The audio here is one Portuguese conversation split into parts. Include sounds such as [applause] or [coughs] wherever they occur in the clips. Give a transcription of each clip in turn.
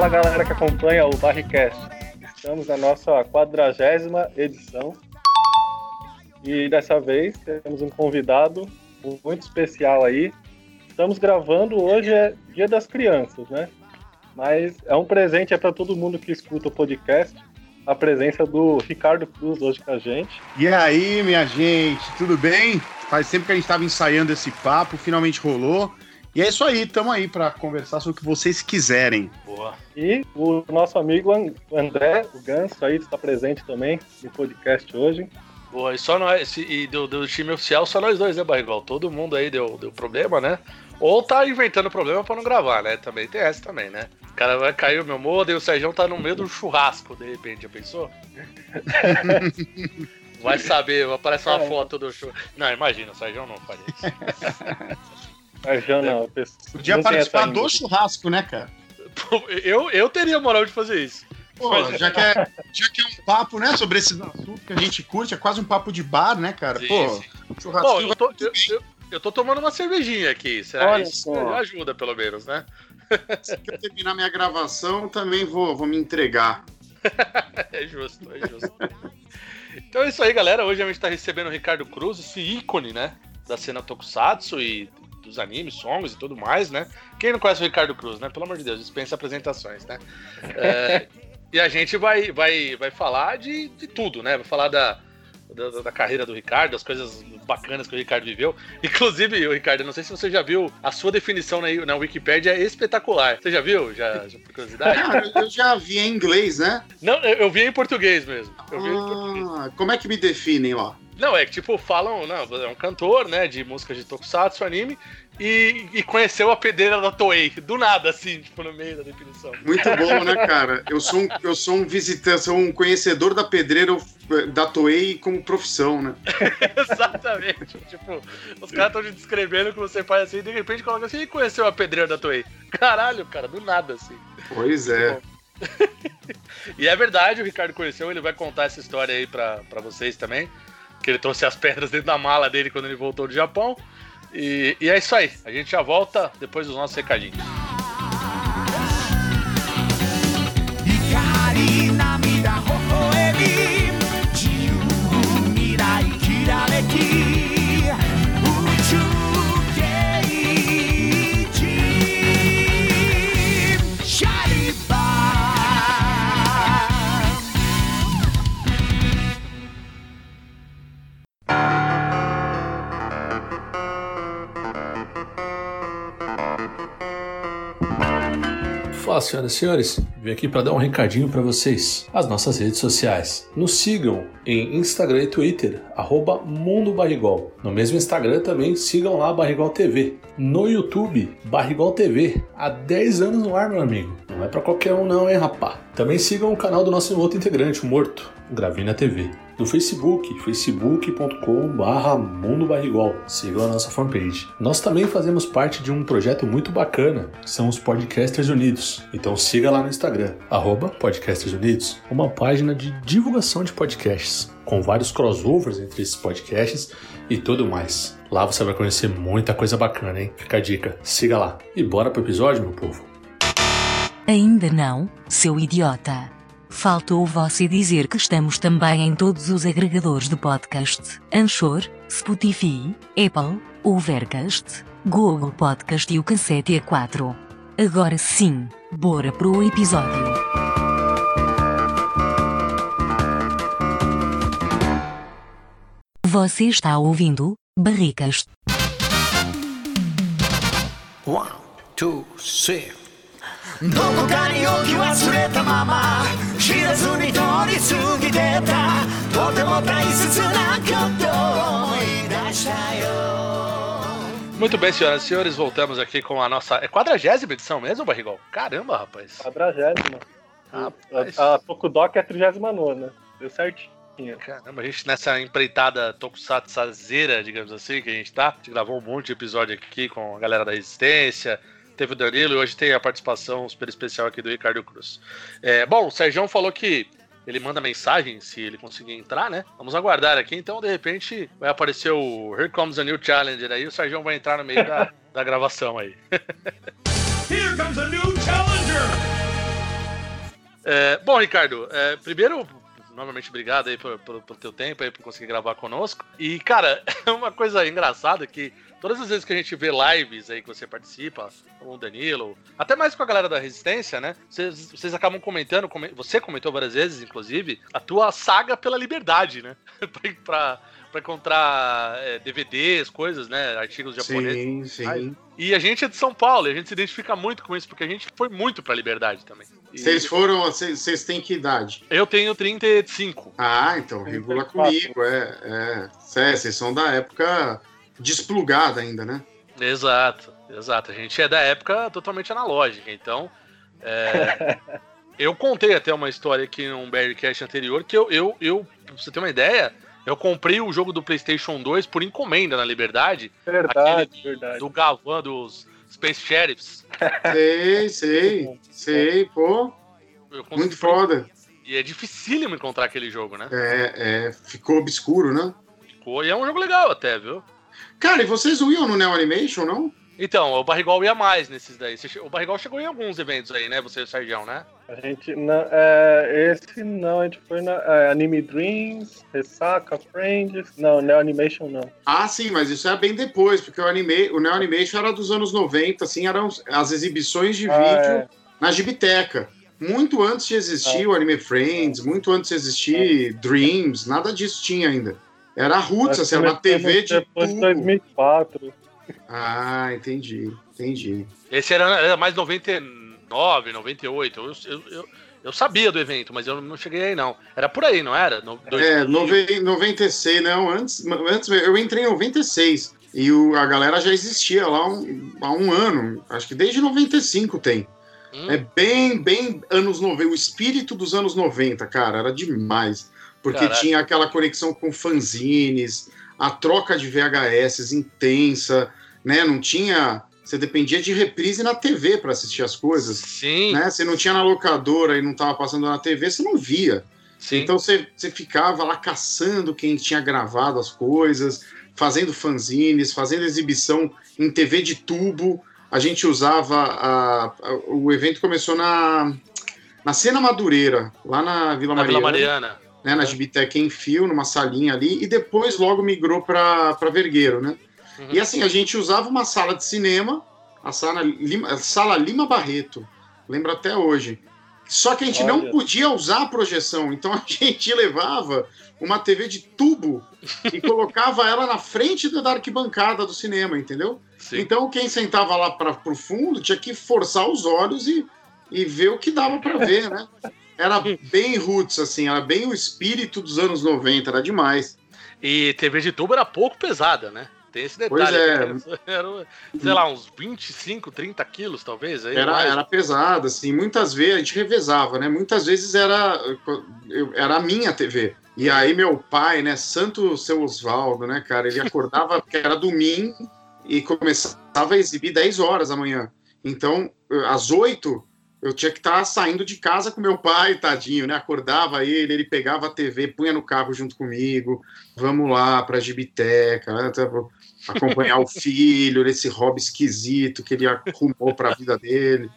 Fala galera que acompanha o Barricast. Estamos na nossa quadragésima edição. E dessa vez temos um convidado muito especial aí. Estamos gravando hoje é Dia das Crianças, né? Mas é um presente é para todo mundo que escuta o podcast. A presença do Ricardo Cruz hoje com a gente. E aí, minha gente, tudo bem? Faz tempo que a gente estava ensaiando esse papo, finalmente rolou. E é isso aí, estamos aí para conversar sobre o que vocês quiserem. Boa. E o nosso amigo André, o Ganso, aí está presente também no podcast hoje. Boa, e só nós, e do, do time oficial, só nós dois, né, Barrigol? Todo mundo aí deu, deu problema, né? Ou tá inventando problema pra não gravar, né? Também tem essa também, né? O cara vai cair o meu modo e o Sérgio tá no meio do churrasco, de repente, já pensou? [laughs] vai saber, aparece uma é. foto do churrasco. Não, imagina, o Sérgio não faria isso. [laughs] Mas já não. Podia não participar do churrasco, né, cara? Eu, eu teria moral de fazer isso. Pô, já, que é, já que é um papo, né, sobre esses assuntos que a gente curte, é quase um papo de bar, né, cara? Sim, Pô, sim. churrasco. Bom, eu, tô, eu, eu, eu, tô tomando uma cervejinha aqui. Será Olha isso só. ajuda, pelo menos, né? Se eu terminar minha gravação, também vou, vou me entregar. [laughs] é justo, é justo. então é isso aí, galera. Hoje a gente tá recebendo o Ricardo Cruz, esse ícone, né? Da cena Tokusatsu e dos animes, songs e tudo mais, né? Quem não conhece o Ricardo Cruz, né? Pelo amor de Deus, dispensa apresentações, né? É, e a gente vai, vai, vai falar de, de tudo, né? Vai falar da, da, da, carreira do Ricardo, das coisas bacanas que o Ricardo viveu. [laughs] Inclusive, o Ricardo, não sei se você já viu, a sua definição na, na Wikipedia é espetacular. Você já viu? Já, já por curiosidade? eu já vi em inglês, né? Não, eu, eu vi em português mesmo. Eu ah, em português. Como é que me definem lá? Não, é que tipo, falam, não, é um cantor, né, de música de tokusatsu, anime, e, e conheceu a pedreira da Toei, do nada, assim, tipo, no meio da definição. Muito bom, né, cara? Eu sou um, eu sou um visitante, sou um conhecedor da pedreira da Toei como profissão, né? [laughs] Exatamente. tipo, os caras estão te descrevendo que você faz assim, e de repente coloca assim, e conheceu a pedreira da Toei. Caralho, cara, do nada, assim. Pois é. [laughs] e é verdade, o Ricardo conheceu, ele vai contar essa história aí pra, pra vocês também que ele trouxe as pedras dentro da mala dele quando ele voltou do Japão. E, e é isso aí. A gente já volta depois dos nossos recadinhos. Fala, senhoras e senhores, vim aqui para dar um recadinho para vocês. As nossas redes sociais. Nos sigam em Instagram e Twitter, arroba Mundo Barrigol. No mesmo Instagram também sigam lá Barrigol TV. No YouTube, Barrigol TV. Há 10 anos no ar, meu amigo. Não é para qualquer um não, hein, rapá. Também sigam o canal do nosso outro integrante, o Morto, Gravina TV no Facebook, facebook.com.br Mundo Barrigol. Sigam a nossa fanpage. Nós também fazemos parte de um projeto muito bacana, que são os Podcasters Unidos. Então siga lá no Instagram, arroba Podcasters Unidos, uma página de divulgação de podcasts, com vários crossovers entre esses podcasts e tudo mais. Lá você vai conhecer muita coisa bacana, hein? Fica a dica, siga lá. E bora pro episódio, meu povo. Ainda não, seu idiota. Faltou você dizer que estamos também em todos os agregadores de podcast: Anchor, Spotify, Apple, Overcast, Google Podcast e o Cassete A4. Agora sim, bora pro episódio. Você está ouvindo Barricas. One, two, three. どこかに置き忘れたまま知らずに通り過ぎてたとても大切なことを思い出したよ Muito bem, senhoras e senhores, voltamos aqui com a nossa. É quadragésima edição mesmo, Barrigol? Caramba, rapaz. Quadragésima. Rapaz. A, a Tokudok é a 39, deu certinho. Caramba, a gente nessa empreitada tokusatsazeira, digamos assim, que a gente tá. A gente gravou um monte de episódio aqui com a galera da Resistência, teve o Danilo e hoje tem a participação super especial aqui do Ricardo Cruz. É, bom, o Sérgio falou que ele manda mensagem se ele conseguir entrar, né? Vamos aguardar aqui, então de repente vai aparecer o Here Comes a New Challenger aí, o Sérgio vai entrar no meio da, [laughs] da gravação aí. [laughs] Here comes a new challenger! É, bom, Ricardo, é, primeiro, novamente, obrigado aí pelo, pelo, pelo teu tempo aí, por conseguir gravar conosco. E, cara, [laughs] uma coisa engraçada que todas as vezes que a gente vê lives aí que você participa, com o Danilo, até mais com a galera da Resistência, né? Vocês, vocês acabam comentando, você comentou várias vezes, inclusive, a tua saga pela liberdade, né? [laughs] pra, pra encontrar é, DVDs, coisas, né? Artigos japoneses. Sim, sim. E a gente é de São Paulo, e a gente se identifica muito com isso, porque a gente foi muito pra liberdade também. Vocês foram, vocês têm que idade? Eu tenho 35. Ah, então, regula comigo, é, é. Vocês são da época desplugada ainda, né? Exato, exato. A gente é da época totalmente analógica, então. É... [laughs] eu contei até uma história aqui num Barrycast anterior que eu, eu, eu, pra você ter uma ideia, eu comprei o jogo do PlayStation 2 por encomenda na Liberdade. Verdade, do, verdade. Do Gavan dos Space Sheriffs. Sei, sei, sei, pô. Muito foda. E é dificílimo encontrar aquele jogo, né? É, é, ficou obscuro, né? Ficou, e é um jogo legal até, viu? Cara, e vocês iam no Neo Animation, não? Então, o Barrigol ia mais nesses daí. O Barrigol chegou em alguns eventos aí, né? Você e o Sérgio, né? A gente. Não, é, esse não, a gente foi na é, Anime Dreams, Ressaca, Friends. Não, Neo Animation não. Ah, sim, mas isso era bem depois, porque o, anime, o Neo Animation era dos anos 90, assim, eram as exibições de ah, vídeo é. na Gibiteca. Muito antes de existir ah. o Anime Friends, muito antes de existir Dreams, nada disso tinha ainda. Era roots, assim, era uma TV de depois tubo. 2004. Ah, entendi, entendi. Esse era, era mais 99, 98. Eu, eu, eu, eu, sabia do evento, mas eu não cheguei aí, não. Era por aí, não era? No, é, 96, não. Antes, antes eu entrei em 96. E o, a galera já existia lá um, há um ano. Acho que desde 95 tem. Hum. É bem, bem anos 90. O espírito dos anos 90, cara, era demais. Porque Caraca. tinha aquela conexão com fanzines, a troca de VHS intensa, né? Não tinha. Você dependia de reprise na TV para assistir as coisas. Sim. Né? Você não tinha na locadora e não estava passando na TV, você não via. Sim. Então você, você ficava lá caçando quem tinha gravado as coisas, fazendo fanzines, fazendo exibição em TV de tubo. A gente usava. A, a, o evento começou na, na Cena Madureira, lá na Vila na Mariana. Vila Mariana né, na Gibitec em fio, numa salinha ali, e depois logo migrou para Vergueiro, né? Uhum. E assim, a gente usava uma sala de cinema, a sala Lima, a sala Lima Barreto, lembro até hoje. Só que a gente Olha. não podia usar a projeção, então [laughs] a gente levava uma TV de tubo e colocava ela na frente da arquibancada do cinema, entendeu? Sim. Então quem sentava lá para o fundo tinha que forçar os olhos e, e ver o que dava para ver, né? Era bem roots, assim, era bem o espírito dos anos 90, era demais. E TV de tubo era pouco pesada, né? Tem esse detalhe. Pois é. [laughs] Era, sei lá, uns 25, 30 quilos, talvez. Aí era, era pesado, assim. Muitas vezes a gente revezava, né? Muitas vezes era, era a minha TV. E aí meu pai, né, santo seu Osvaldo, né, cara, ele acordava, porque era domingo, e começava a exibir 10 horas da manhã. Então, às 8, eu tinha que estar tá saindo de casa com meu pai, tadinho, né? Acordava ele, ele pegava a TV, punha no carro junto comigo, vamos lá para a Gibiteca, né? acompanhar o filho nesse hobby esquisito que ele arrumou para a vida dele.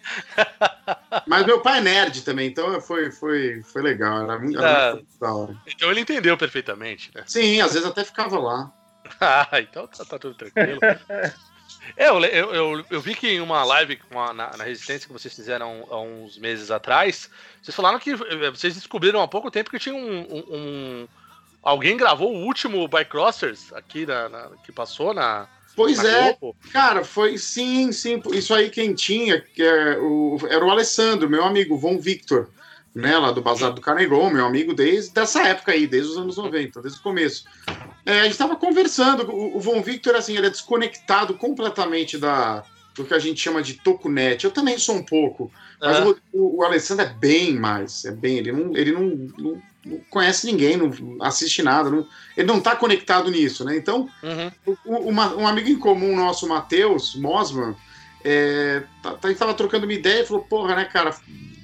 Mas meu pai é nerd também, então foi, foi, foi legal, era muito, era muito ah, da hora. Então ele entendeu perfeitamente, né? Sim, às vezes até ficava lá. [laughs] ah, então tá, tá tudo tranquilo. [laughs] É, eu, eu, eu, eu, vi que em uma live uma, na, na, Resistência que vocês fizeram há uns meses atrás, vocês falaram que eh, vocês descobriram há pouco tempo que tinha um. um, um alguém gravou o último Bycrossers aqui na, na, que passou na. Pois na é, Globo. cara, foi sim, sim. Isso aí quem tinha, que é o, era o Alessandro, meu amigo, Von Victor né, lá do Bazar do Carnegon, meu amigo, desde essa época aí, desde os anos 90, desde o começo. É, a gente estava conversando, o, o Von Victor, assim, ele é desconectado completamente da, do que a gente chama de tokunet. Eu também sou um pouco, mas o, o, o, Alessandro é bem mais, é bem, ele não, ele não, não, não conhece ninguém, não assiste nada, não, ele não está conectado nisso, né? Então, uhum. uma, um amigo em comum nosso, Matheus Mosman, é, tá, a gente tava trocando uma ideia e falou, porra, né, cara,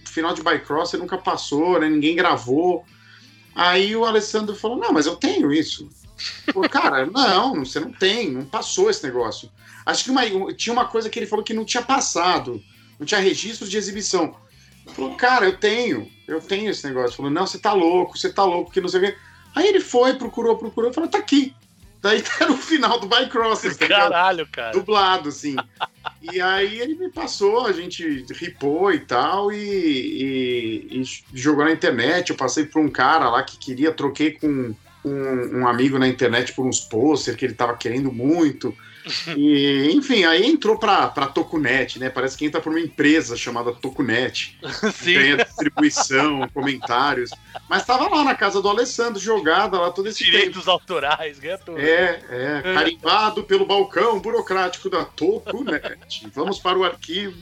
final de Bycross nunca passou, né? Ninguém gravou. Aí o Alessandro falou: Não, mas eu tenho isso. Pô, [laughs] cara, não, você não tem, não passou esse negócio. Acho que uma, tinha uma coisa que ele falou que não tinha passado, não tinha registro de exibição. Falou, cara, eu tenho, eu tenho esse negócio. Falou, não, você tá louco, você tá louco, que não sei o quê. Aí ele foi, procurou, procurou, falou, tá aqui. Daí tá no final do Bycrossers. Tá Caralho, cara. Dublado, assim. E aí ele me passou, a gente ripou e tal, e, e, e, jogou na internet. Eu passei por um cara lá que queria, troquei com um, um amigo na internet por uns posters que ele tava querendo muito. E, enfim, aí entrou pra, pra Tokunet, né? Parece que entra por uma empresa chamada Tokunet. [laughs] Sim. Ganha distribuição, comentários. Mas tava lá na casa do Alessandro, jogada lá todo esse Direitos tempo. autorais, ganha tudo. É, é. Carimbado pelo balcão burocrático da Tokunet. Vamos para o arquivo.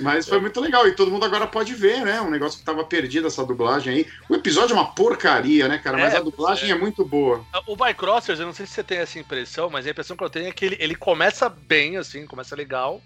Mas foi muito legal. E todo mundo agora pode ver, né? Um negócio que tava perdido, essa dublagem aí. O episódio é uma porcaria, né, cara? Mas é, a dublagem é. é. muito boa. O Bycrossers, eu não sei se você tem essa impressão, mas a impressão que eu tenho é que ele, ele começa bem, assim, começa legal.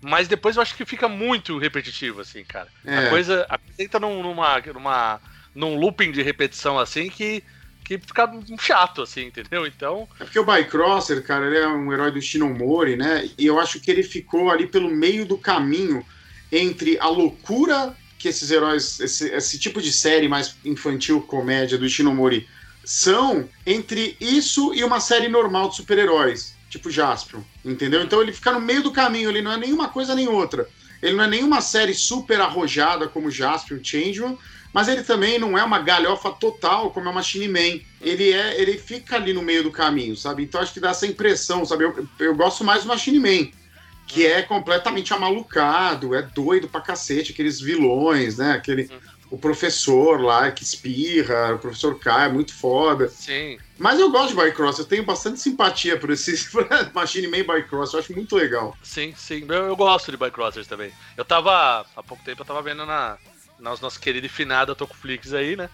Mas depois eu acho que fica muito repetitivo, assim, cara. É. A coisa. A entra num, numa, numa, num looping de repetição, assim, que que fica chato, assim, entendeu? Então. É porque o Bycrosser, cara, ele é um herói do Shinomori, né? E eu acho que ele ficou ali pelo meio do caminho entre a loucura que esses heróis, esse, esse tipo de série mais infantil, comédia do Shinomori são, entre isso e uma série normal de super-heróis, tipo Jaspion, entendeu? Então ele fica no meio do caminho, ele não é nenhuma coisa nem outra. Ele não é nenhuma série super arrojada como Jaspion, Changeman, mas ele também não é uma galhofa total como é o Machine Man. Ele é, ele fica ali no meio do caminho, sabe? Então acho que dá essa impressão, sabe? Eu, eu gosto mais do Machine Man, que é completamente amalucado, é doido pra cacete, aqueles vilões, né? Aquele o professor lá que espirra, o professor K é muito foda. Sim. Mas eu gosto de Bycross, eu tenho bastante simpatia por esse [laughs] Machine Man Bycross, eu acho muito legal. Sim, sim, eu, eu gosto de Bycrossers também. Eu tava, há pouco tempo, eu tava vendo na, nosso, nosso querido e finado Tocoflix aí, né?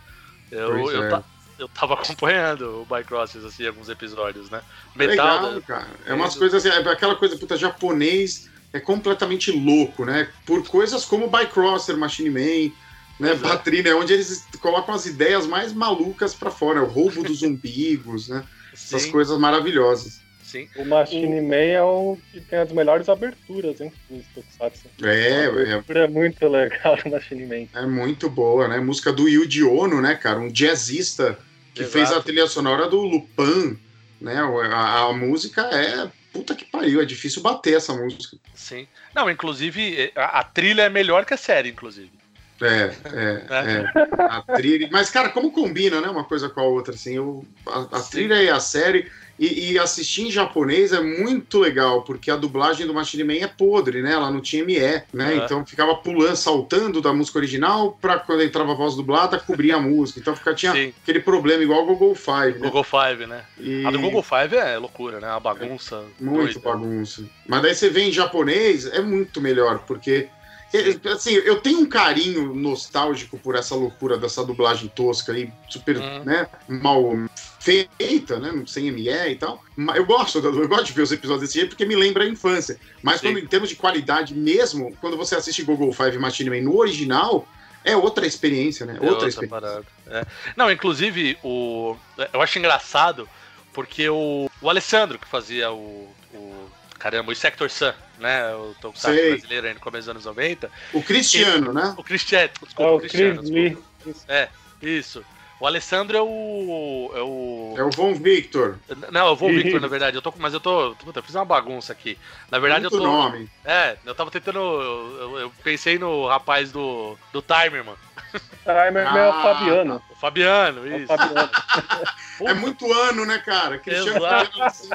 Eu, eu, é. ta, eu tava [laughs] acompanhando o Bycrossers, assim, alguns episódios, né? Metal. Legal, cara. É umas coisas assim, é aquela coisa, puta, japonês é completamente louco, né? Por coisas como Bycrosser, Machine Man, né? Exato. Batrina, é onde eles colocam as ideias mais malucas para fora, o roubo dos [laughs] umbigos, né? Essas coisas maravilhosas sim. O Machine Man é o que tem as melhores aberturas, hein? Tokusatsu. É, a é, é muito legal o Machine Man. É muito boa, né? Música do Yuji Ono, né, cara? Um jazzista que Exato. fez a trilha sonora do Lupin, né? A, a, música é puta que pariu, é difícil bater essa música. Sim. Não, inclusive, a, a trilha é melhor que a série, inclusive. É, é, é. A trilha. Mas, cara, como combina, né? Uma coisa com a outra, assim. Eu, a, a trilha e a série. E, e, assistir em japonês é muito legal, porque a dublagem do Machine Man é podre, né? Ela não tinha ME, né? Uhum. Então ficava pulando, saltando da música original para quando entrava a voz dublada, cobrir a música. Então fica, tinha Sim. aquele problema igual o Google Five. Né? Google Five, né? E... A do Google Five é loucura, né? A bagunça. É muito doida. bagunça. Mas daí você vê em japonês, é muito melhor, porque Assim, eu tenho um carinho nostálgico por essa loucura dessa dublagem tosca aí, super, uhum. né, mal feita, né, sem ME e tal. Eu gosto, eu gosto de ver os episódios desse jeito porque me lembra a infância. Mas quando, em termos de qualidade mesmo, quando você assiste Google Five Machine Man no original, é outra experiência, né? É outra, outra experiência. É. Não, inclusive, o... eu acho engraçado porque o, o Alessandro, que fazia o, o caramba, o Sector Sun, né? O Tokusatsu brasileiro aí no começo dos anos 90. O Cristiano, ele, né? O Cristiano, desculpa, é, o Cristiano. Desculpa. É, isso. O Alessandro é o. É o, é o Von Victor. Não, é o Von Victor, na verdade. Eu tô, mas eu tô. Puta, eu fiz uma bagunça aqui. Na verdade, Muito eu tô. nome. É, eu tava tentando. Eu, eu, pensei no rapaz do, do Timer, mano. Timer ah, é o. Fabiano. O Fabiano, isso. É, o Fabiano. [laughs] é muito ano, né, cara? Cristiano Exato. Assim.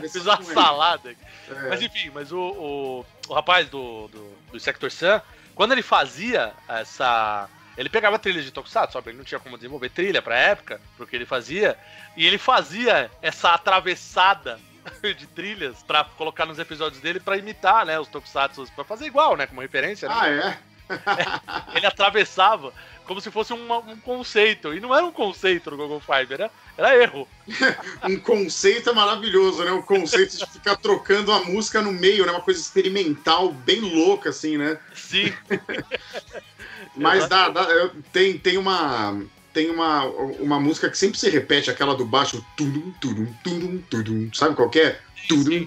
[laughs] Fiz uma salada. É. Mas enfim, mas o, o, o rapaz do, do, do Sector Sun, quando ele fazia essa ele pegava trilhas de Tokusatsu, sabe? Ele não tinha como desenvolver trilha pra época, porque ele fazia. E ele fazia essa atravessada [laughs] de trilhas para colocar nos episódios dele para imitar, né, os Tokusatsu, para fazer igual, né, como referência. Né? Ah, é? é? [laughs] Ele atravessava como se fosse um, um conceito. E não era um conceito no Google Five, era, era erro. [laughs] um conceito é maravilhoso, né? O conceito de ficar trocando a música no meio, né? Uma coisa experimental, bem louca, assim, né? Sim. Mas dá, dá, tem, tem uma. Tem uma, uma música que sempre se repete, aquela do baixo, turum, turum, turum, turum, sabe qual é? Turum,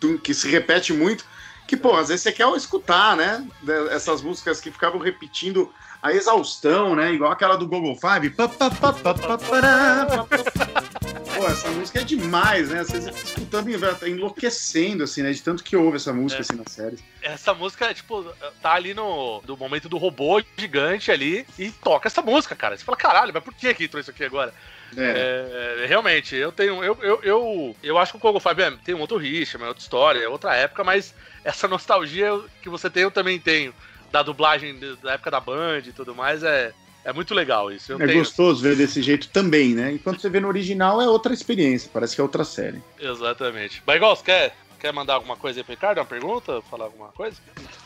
turum, que se repete muito. Que, pô, às vezes você quer escutar, né? Essas músicas que ficavam repetindo a exaustão, né? Igual aquela do Google Five. Pô, essa música é demais, né? Vocês escutando e tá enlouquecendo, assim, né? De tanto que ouve essa música, é. assim, na série. Essa música, tipo, tá ali no, no momento do robô gigante ali e toca essa música, cara. Você fala, caralho, mas por que que entrou isso aqui agora? É. É, realmente, eu tenho. Eu, eu, eu, eu acho que o Congo Five é, tem um outro ritmo, é outra história, é outra época, mas essa nostalgia que você tem, eu também tenho. Da dublagem da época da Band e tudo mais, é, é muito legal isso. Eu é tenho... gostoso ver desse jeito também, né? Enquanto você vê no original é outra experiência, parece que é outra série. Exatamente. Baigol, você quer Quer mandar alguma coisa aí pro Ricardo? Uma pergunta? Falar alguma coisa?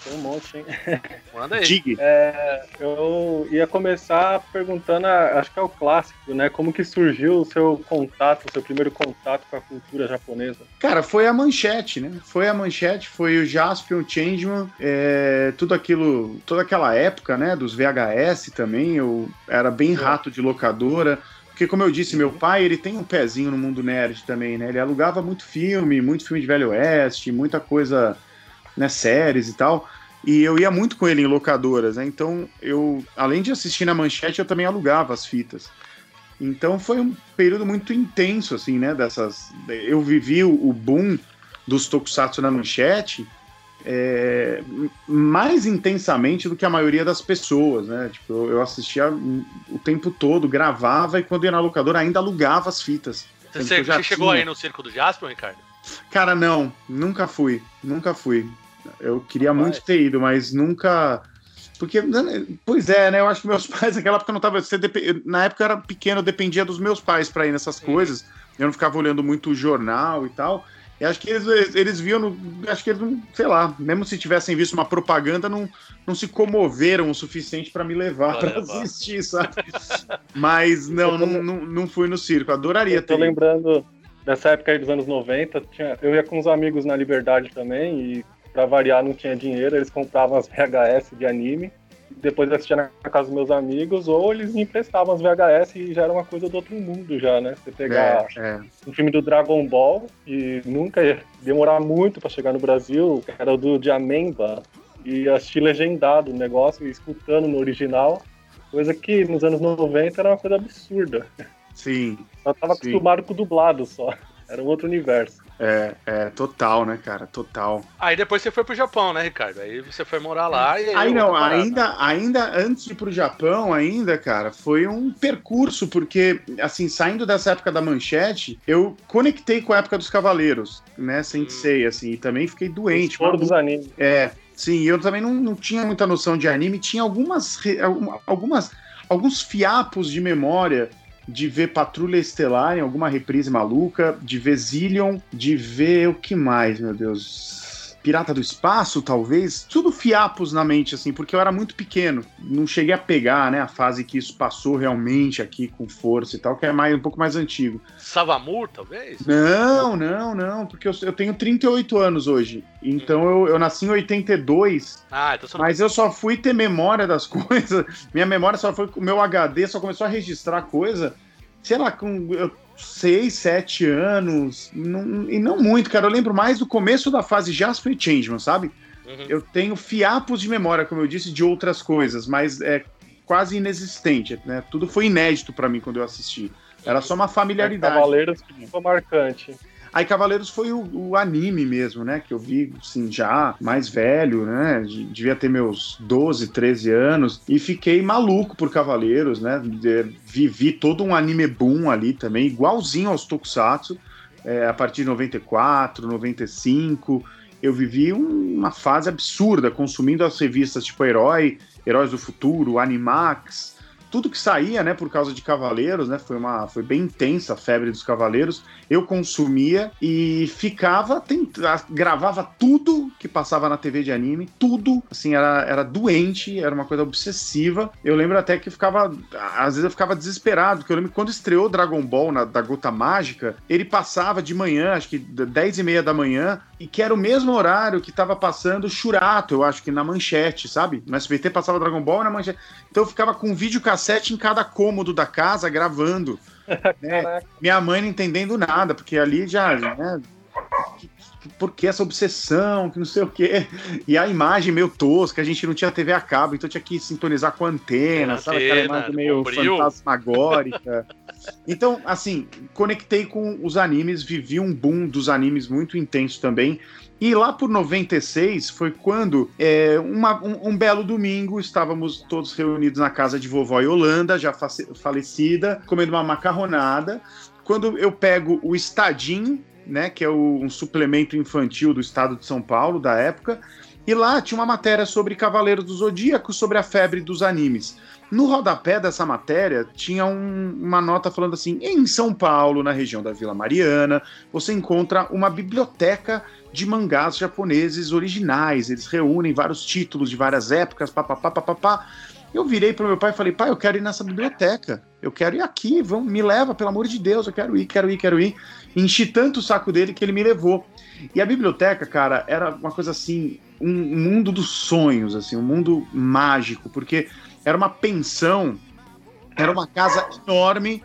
Tem um monte, hein? [laughs] Manda aí. Diga. É, eu ia começar perguntando, acho que é o clássico, né? Como que surgiu o seu contato, o seu primeiro contato com a cultura japonesa? Cara, foi a manchete, né? Foi a manchete, foi o Jaspion, Changeman, é, tudo aquilo, toda aquela época, né? Dos VHS também, eu era bem rato de locadora. Porque, como eu disse, meu pai, ele tem um pezinho no mundo nerd também, né? Ele alugava muito filme, muito filme de Velho Oeste, muita coisa, né, séries e tal. E eu ia muito com ele em locadoras, né? Então, eu, além de assistir na manchete, eu também alugava as fitas. Então, foi um período muito intenso, assim, né? Dessas... Eu vivi o boom dos tokusatsu na manchete, é, mais intensamente do que a maioria das pessoas, né? Tipo, eu, eu, assistia o tempo todo, gravava e quando ia na locadora ainda alugava as fitas. Você, você chegou aí no Circo do Jasper, Ricardo? Cara, não, nunca fui, nunca fui. Eu queria Rapaz. muito ter ido, mas nunca. Porque, né, pois é, né? Eu acho que meus [laughs] pais naquela época não tava. Na época eu era pequeno, eu dependia dos meus pais para ir nessas coisas. Eu não ficava olhando muito o jornal e tal. Eu acho que eles, eles viam, no, acho que eles não, sei lá, mesmo se tivessem visto uma propaganda, não, não se comoveram o suficiente para me levar para assistir, sabe? Mas não, não, não, não fui no circo, adoraria eu tô ter. lembrando dessa época aí dos anos 90, tinha, eu ia com uns amigos na Liberdade também, e para variar não tinha dinheiro, eles compravam as VHS de anime depois assistia na casa dos meus amigos, ou eles me emprestavam as VHS e já era uma coisa do outro mundo já, né? Você pegar é, é. um filme do Dragon Ball e nunca ia demorar muito para chegar no Brasil, que era o do de Amemba, e assistir legendado o negócio e escutando no original, coisa que nos anos 90 era uma coisa absurda. Sim. Eu tava sim. acostumado com o dublado só. Era um outro universo. É, é, total, né, cara? Total. Aí depois você foi pro Japão, né, Ricardo? Aí você foi morar lá e. Aí, aí não, ainda, ainda antes de ir pro Japão, ainda, cara, foi um percurso, porque, assim, saindo dessa época da manchete, eu conectei com a época dos Cavaleiros, né, Sensei, hum. assim, e também fiquei doente. Fora dos animes. É, sim, eu também não, não tinha muita noção de anime, tinha algumas, algumas alguns fiapos de memória de ver Patrulha Estelar em alguma reprise maluca, de ver Zillion, de ver o que mais, meu Deus? Pirata do Espaço, talvez, tudo fiapos na mente, assim, porque eu era muito pequeno. Não cheguei a pegar, né, a fase que isso passou realmente aqui com força e tal, que é mais, um pouco mais antigo. Savamur, talvez? Não, não, não, porque eu, eu tenho 38 anos hoje. Então eu, eu nasci em 82. Ah, então só... Mas eu só fui ter memória das [laughs] coisas. Minha memória só foi. O meu HD só começou a registrar coisa, sei lá, com. Eu, seis, sete anos, não, e não muito, cara. Eu lembro mais do começo da fase Jasper e Changeman, sabe? Uhum. Eu tenho fiapos de memória, como eu disse, de outras coisas, mas é quase inexistente, né? Tudo foi inédito para mim quando eu assisti. Era só uma familiaridade. É, Cavaleiros foi marcante. Aí Cavaleiros foi o, o, anime mesmo, né? Que eu vi, assim, já mais velho, né? Devia ter meus 12, 13 anos. E fiquei maluco por Cavaleiros, né? Vivi todo um anime boom ali também, igualzinho aos Tokusatsu. É, a partir de 94, 95. Eu vivi um, uma fase absurda, consumindo as revistas tipo Herói, Heróis do Futuro, Animax, tudo que saía, né, por causa de Cavaleiros, né, foi uma foi bem intensa a febre dos Cavaleiros. Eu consumia e ficava tentava, gravava tudo que passava na TV de anime, tudo, assim, era, era doente, era uma coisa obsessiva. Eu lembro até que ficava às vezes eu ficava desesperado, porque eu lembro que quando estreou Dragon Ball na, da Gota Mágica, ele passava de manhã, acho que 10 e meia da manhã, e que era o mesmo horário que estava passando Churato, eu acho que na manchete, sabe? No SBT passava Dragon Ball na manchete. Então eu ficava com vídeo cassete em cada cômodo da casa gravando. [laughs] né? Minha mãe não entendendo nada, porque ali já. Né? por que essa obsessão, que não sei o quê. E a imagem meio tosca, a gente não tinha TV a cabo, então tinha que sintonizar com a antena, sabe? Aquela imagem meio fantasmagórica. Então, assim, conectei com os animes, vivi um boom dos animes muito intenso também. E lá por 96 foi quando, é, uma, um, um, belo domingo, estávamos todos reunidos na casa de vovó Yolanda, já falecida, comendo uma macarronada. Quando eu pego o Estadim, né, que é o, um suplemento infantil do estado de São Paulo da época, e lá tinha uma matéria sobre Cavaleiros do Zodíaco, sobre a febre dos animes. No rodapé dessa matéria, tinha um, uma nota falando assim: em São Paulo, na região da Vila Mariana, você encontra uma biblioteca de mangás japoneses originais. Eles reúnem vários títulos de várias épocas, papapá, papapá. Eu virei para meu pai e falei: pai, eu quero ir nessa biblioteca. Eu quero ir aqui, vão, me leva, pelo amor de Deus, eu quero ir, quero ir, quero ir. Enchi tanto o saco dele que ele me levou. E a biblioteca, cara, era uma coisa assim, um mundo dos sonhos, assim, um mundo mágico, porque era uma pensão, era uma casa enorme,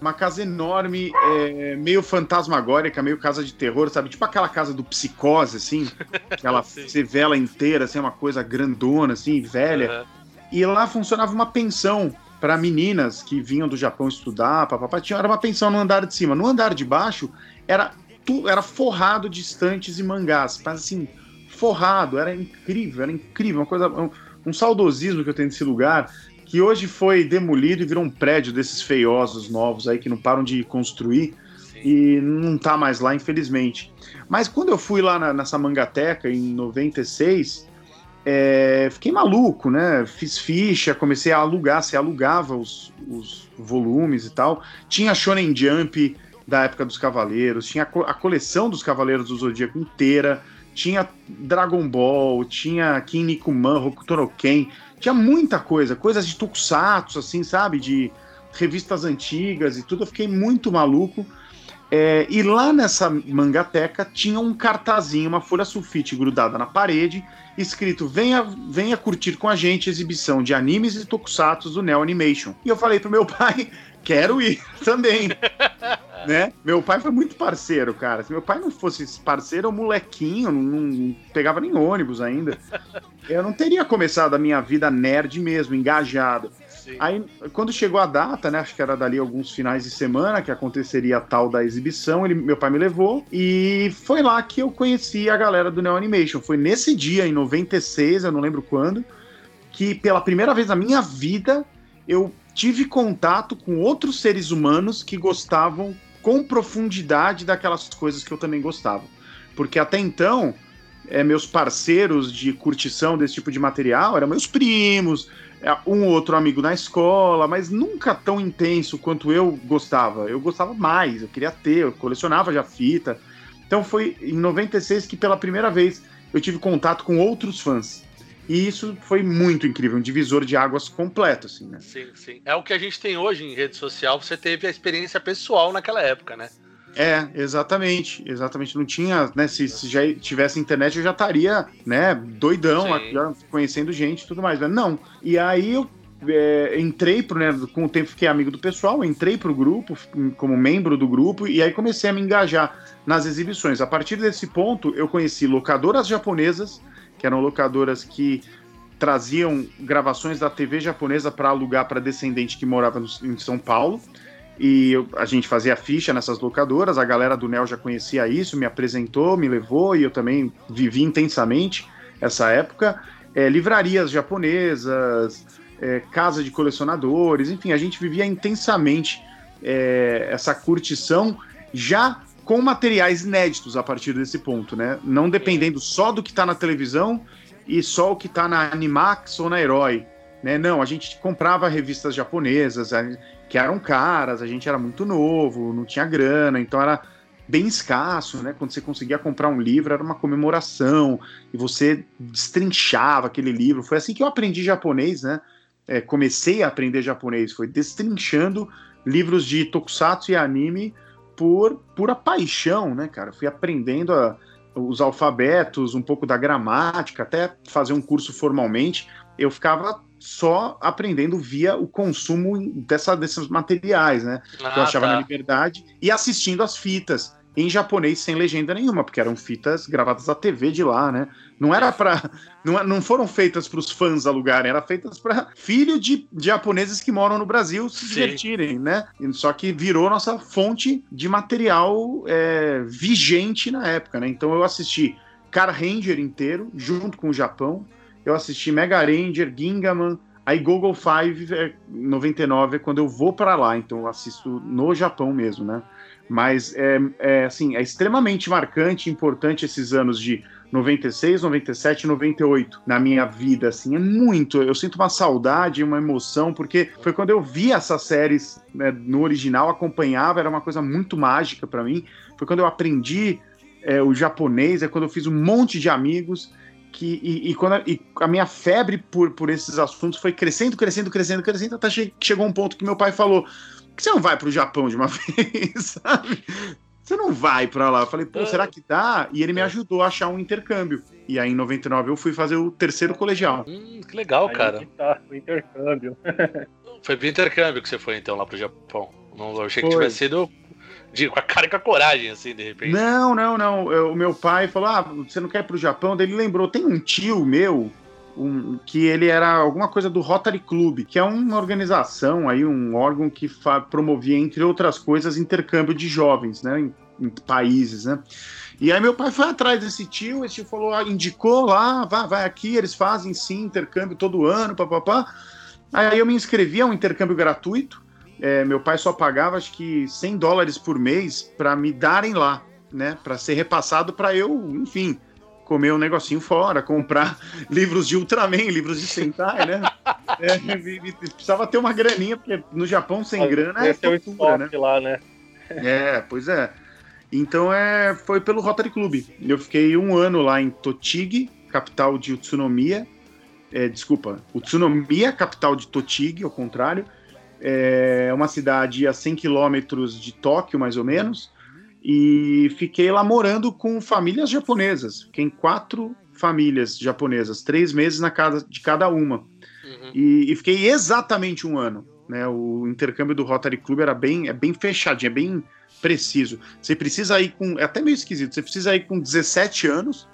uma casa enorme, é, meio fantasmagórica, meio casa de terror, sabe? Tipo aquela casa do Psicose, assim, [laughs] que ela se vela inteira, assim, uma coisa grandona, assim, velha. Uhum. E lá funcionava uma pensão para meninas que vinham do Japão estudar, papapá. Tinha, era uma pensão no andar de cima. No andar de baixo era, tu, era forrado de estantes e mangás, mas assim, forrado, era incrível, era incrível, uma coisa um saudosismo que eu tenho desse lugar, que hoje foi demolido e virou um prédio desses feiosos novos aí que não param de construir Sim. e não tá mais lá, infelizmente. Mas quando eu fui lá na, nessa mangateca em 96, é, fiquei maluco, né? Fiz ficha, comecei a alugar, você alugava os, os volumes e tal. Tinha Shonen Jump da época dos Cavaleiros, tinha a coleção dos Cavaleiros do Zodíaco inteira tinha Dragon Ball, tinha Kinnikuman, Hokuto no Ken, tinha muita coisa, coisas de tokusatsu, assim, sabe? De revistas antigas e tudo, eu fiquei muito maluco. É, e lá nessa mangateca tinha um cartazinho, uma folha sulfite grudada na parede, escrito: venha, venha curtir com a gente a exibição de animes e tokusatsu do Neo Animation. E eu falei pro meu [laughs] pai: quero ir [laughs] também. né? Meu pai foi muito parceiro, cara. Se meu pai não fosse parceiro, o molequinho, não, não, pegava nem ônibus ainda. Eu não teria começado a minha vida nerd mesmo, engajado. Sim. Aí, quando chegou a data, né? Acho que era dali alguns finais de semana que aconteceria a tal da exibição. Ele, meu pai me levou e foi lá que eu conheci a galera do Neo Animation. Foi nesse dia, em 96, eu não lembro quando, que pela primeira vez na minha vida eu tive contato com outros seres humanos que gostavam com profundidade daquelas coisas que eu também gostava. Porque até então, é, meus parceiros de curtição desse tipo de material eram meus primos, é, um outro amigo na escola, mas nunca tão intenso quanto eu gostava. Eu gostava mais, eu queria ter, eu colecionava já fita. Então foi em 96 que pela primeira vez eu tive contato com outros fãs. E isso foi muito incrível, um divisor de águas completo, assim, né? Sim, sim. É o que a gente tem hoje em rede social, você teve a experiência pessoal naquela época, né? É, exatamente, exatamente. Não tinha, né? Se, se já tivesse internet, eu já estaria, né, doidão, conhecendo gente e tudo mais. Mas não. E aí eu é, entrei pro, né, com o tempo fiquei amigo do pessoal, entrei pro grupo como membro do grupo e aí comecei a me engajar nas exibições. A partir desse ponto, eu conheci locadoras japonesas que eram locadoras que traziam gravações da TV japonesa para alugar para descendente que morava no, em São Paulo. E eu, a gente fazia ficha nessas locadoras, a galera do NEL já conhecia isso, me apresentou, me levou e eu também vivi intensamente essa época. É, livrarias japonesas, é, casa de colecionadores, enfim, a gente vivia intensamente é, essa curtição já com materiais inéditos a partir desse ponto, né? Não dependendo só do que está na televisão e só o que está na Animax ou na Herói, né? Não, a gente comprava revistas japonesas que eram caras, a gente era muito novo, não tinha grana, então era bem escasso, né? Quando você conseguia comprar um livro, era uma comemoração e você destrinchava aquele livro. Foi assim que eu aprendi japonês, né? É, comecei a aprender japonês, foi destrinchando livros de tokusatsu e anime por pura paixão, né, cara? Fui aprendendo a, os alfabetos, um pouco da gramática, até fazer um curso formalmente. Eu ficava só aprendendo via o consumo dessa, desses materiais, né? Ah, que eu achava tá. na liberdade, e assistindo as fitas. Em japonês sem legenda nenhuma, porque eram fitas gravadas à TV de lá, né? Não era para não, não foram feitas para os fãs alugarem, eram feitas para filhos de, de, japoneses que moram no Brasil se Sim. divertirem, né? Só que virou nossa fonte de material é, vigente na época, né? Então eu assisti Car Ranger inteiro, junto com o Japão. Eu assisti Mega Ranger, Gingaman, Aí Google Five é 99 é quando eu vou para lá, então eu assisto no Japão mesmo, né? Mas é, é, assim, é extremamente marcante, importante esses anos de 96, 97, 98 na minha vida, assim, é muito. Eu sinto uma saudade, uma emoção, porque foi quando eu vi essas séries né, no original, acompanhava, era uma coisa muito mágica para mim. Foi quando eu aprendi é, o japonês, é quando eu fiz um monte de amigos que e, e quando a, e a, minha febre por, por esses assuntos foi crescendo, crescendo, crescendo, crescendo, até che, chegou um ponto que meu pai falou: que você não vai pro Japão de uma [laughs] vez, sabe? Você não vai para lá. Eu falei, pô, será que dá? E ele me é. ajudou a achar um intercâmbio. E aí, em 99, eu fui fazer o terceiro colegial. Hum, que legal, aí cara. Tá, o intercâmbio. [laughs] foi pro intercâmbio que você foi, então, lá pro Japão. Não, eu achei foi. que tivesse sido de, com a cara e com a coragem, assim, de repente. Não, não, não. Eu, o meu pai falou: ah, você não quer ir pro Japão? Daí ele lembrou: tem um tio meu. Um, que ele era alguma coisa do Rotary Club, que é uma organização aí, um órgão que promovia, entre outras coisas, intercâmbio de jovens, né, em, em países, né. E aí meu pai foi atrás desse tio, esse tio falou, ah, indicou lá, vai, vai aqui, eles fazem sim intercâmbio todo ano, papapá. Aí eu me inscrevi a um intercâmbio gratuito, é, meu pai só pagava acho que 100 dólares por mês para me darem lá, né? Para ser repassado para eu, enfim, comer um negocinho fora, comprar [laughs] livros de Ultraman, livros de Sentai, né? [laughs] é, precisava ter uma graninha, porque no Japão sem Mas grana é tortura, né? lá, né? é, pois é. Então é, foi pelo Rotary Club. Eu fiquei um ano lá em Tochigi, capital de Utsunomiya. É, desculpa, Utsunomiya, capital de Tochigi, ao contrário é uma cidade a 100 quilômetros de Tóquio, mais ou menos, e fiquei lá morando com famílias japonesas. Fiquei em quatro famílias japonesas, três meses na casa de cada uma. Uhum. E, e, fiquei exatamente um ano. Né? O intercâmbio do Rotary Club era bem, é bem fechadinho, é bem preciso. Você precisa ir com. É até meio esquisito, você precisa ir com 17 anos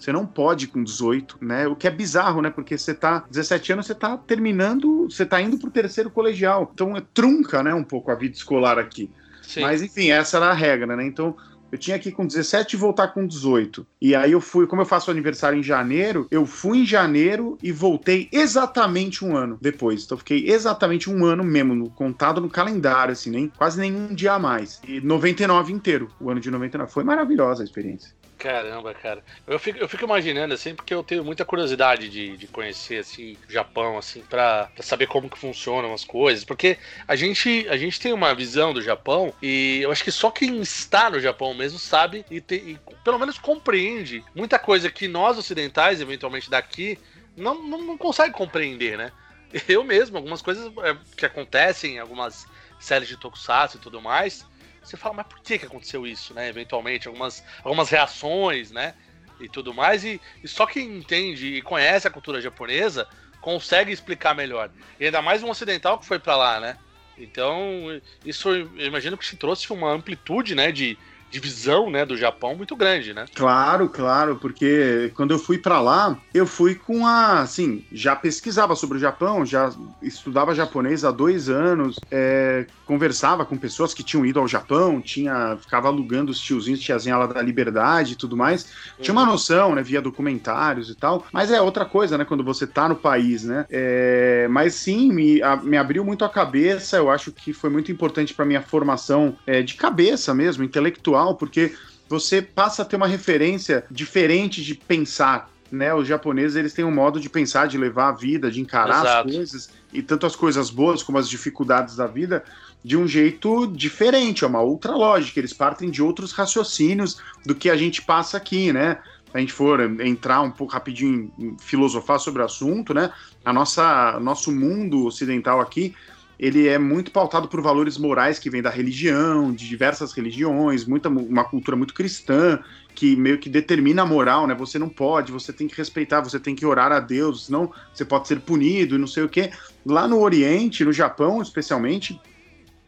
você não pode com 18, né? O que é bizarro, né? Porque você tá 17 anos, você tá terminando, você tá indo pro terceiro colegial. Então é trunca, né, um pouco a vida escolar aqui. Sim. Mas enfim, essa era a regra, né? Então eu tinha que ir com 17 e voltar com 18. E aí eu fui, como eu faço aniversário em janeiro, eu fui em janeiro e voltei exatamente um ano depois. Então fiquei exatamente um ano mesmo, contado no calendário, assim, nem quase nenhum dia a mais. E 99 inteiro, o ano de 99. Foi maravilhosa a experiência. Caramba, cara. Eu fico, eu fico imaginando, assim, porque eu tenho muita curiosidade de, de conhecer, assim, o Japão, assim, pra, pra saber como que funcionam as coisas. Porque a gente, a gente tem uma visão do Japão e eu acho que só quem está no Japão mesmo sabe e, te, e pelo menos compreende muita coisa que nós ocidentais, eventualmente daqui, não, não, não consegue compreender, né? [laughs] Eu mesmo, algumas coisas é, que acontecem, algumas séries de tokusatsu e tudo mais, você fala, mas por que, que aconteceu isso, né? Eventualmente, algumas, algumas reações, né? E tudo mais. E, e só quem entende e conhece a cultura japonesa consegue explicar melhor. E ainda mais um ocidental que foi para lá, né? Então, isso eu imagino que te trouxe uma amplitude, né, de, divisão, né, do Japão muito grande, né? Claro, claro, porque quando eu fui para lá, eu fui com a, assim, já pesquisava sobre o Japão, já estudava japonês há dois anos, é, conversava com pessoas que tinham ido ao Japão, tinha, ficava alugando os tiozinhos, tiazinha lá da Liberdade e tudo mais, tinha uma uhum. noção, né, via documentários e tal, mas é outra coisa, né, quando você tá no país, né, é, mas sim, me, a, me abriu muito a cabeça, eu acho que foi muito importante para minha formação é, de cabeça mesmo, intelectual, porque você passa a ter uma referência diferente de pensar. Né, os japoneses eles têm um modo de pensar, de levar a vida, de encarar Exato. as coisas, e tanto as coisas boas como as dificuldades da vida, de um jeito diferente, é uma outra lógica. Eles partem de outros raciocínios do que a gente passa aqui, né? Se a gente for entrar um pouco rapidinho em filosofar sobre o assunto, né? A nossa, nosso mundo ocidental aqui ele é muito pautado por valores morais que vêm da religião, de diversas religiões, muita, uma cultura muito cristã, que meio que determina a moral, né? Você não pode, você tem que respeitar, você tem que orar a Deus, senão você pode ser punido e não sei o quê. Lá no Oriente, no Japão especialmente,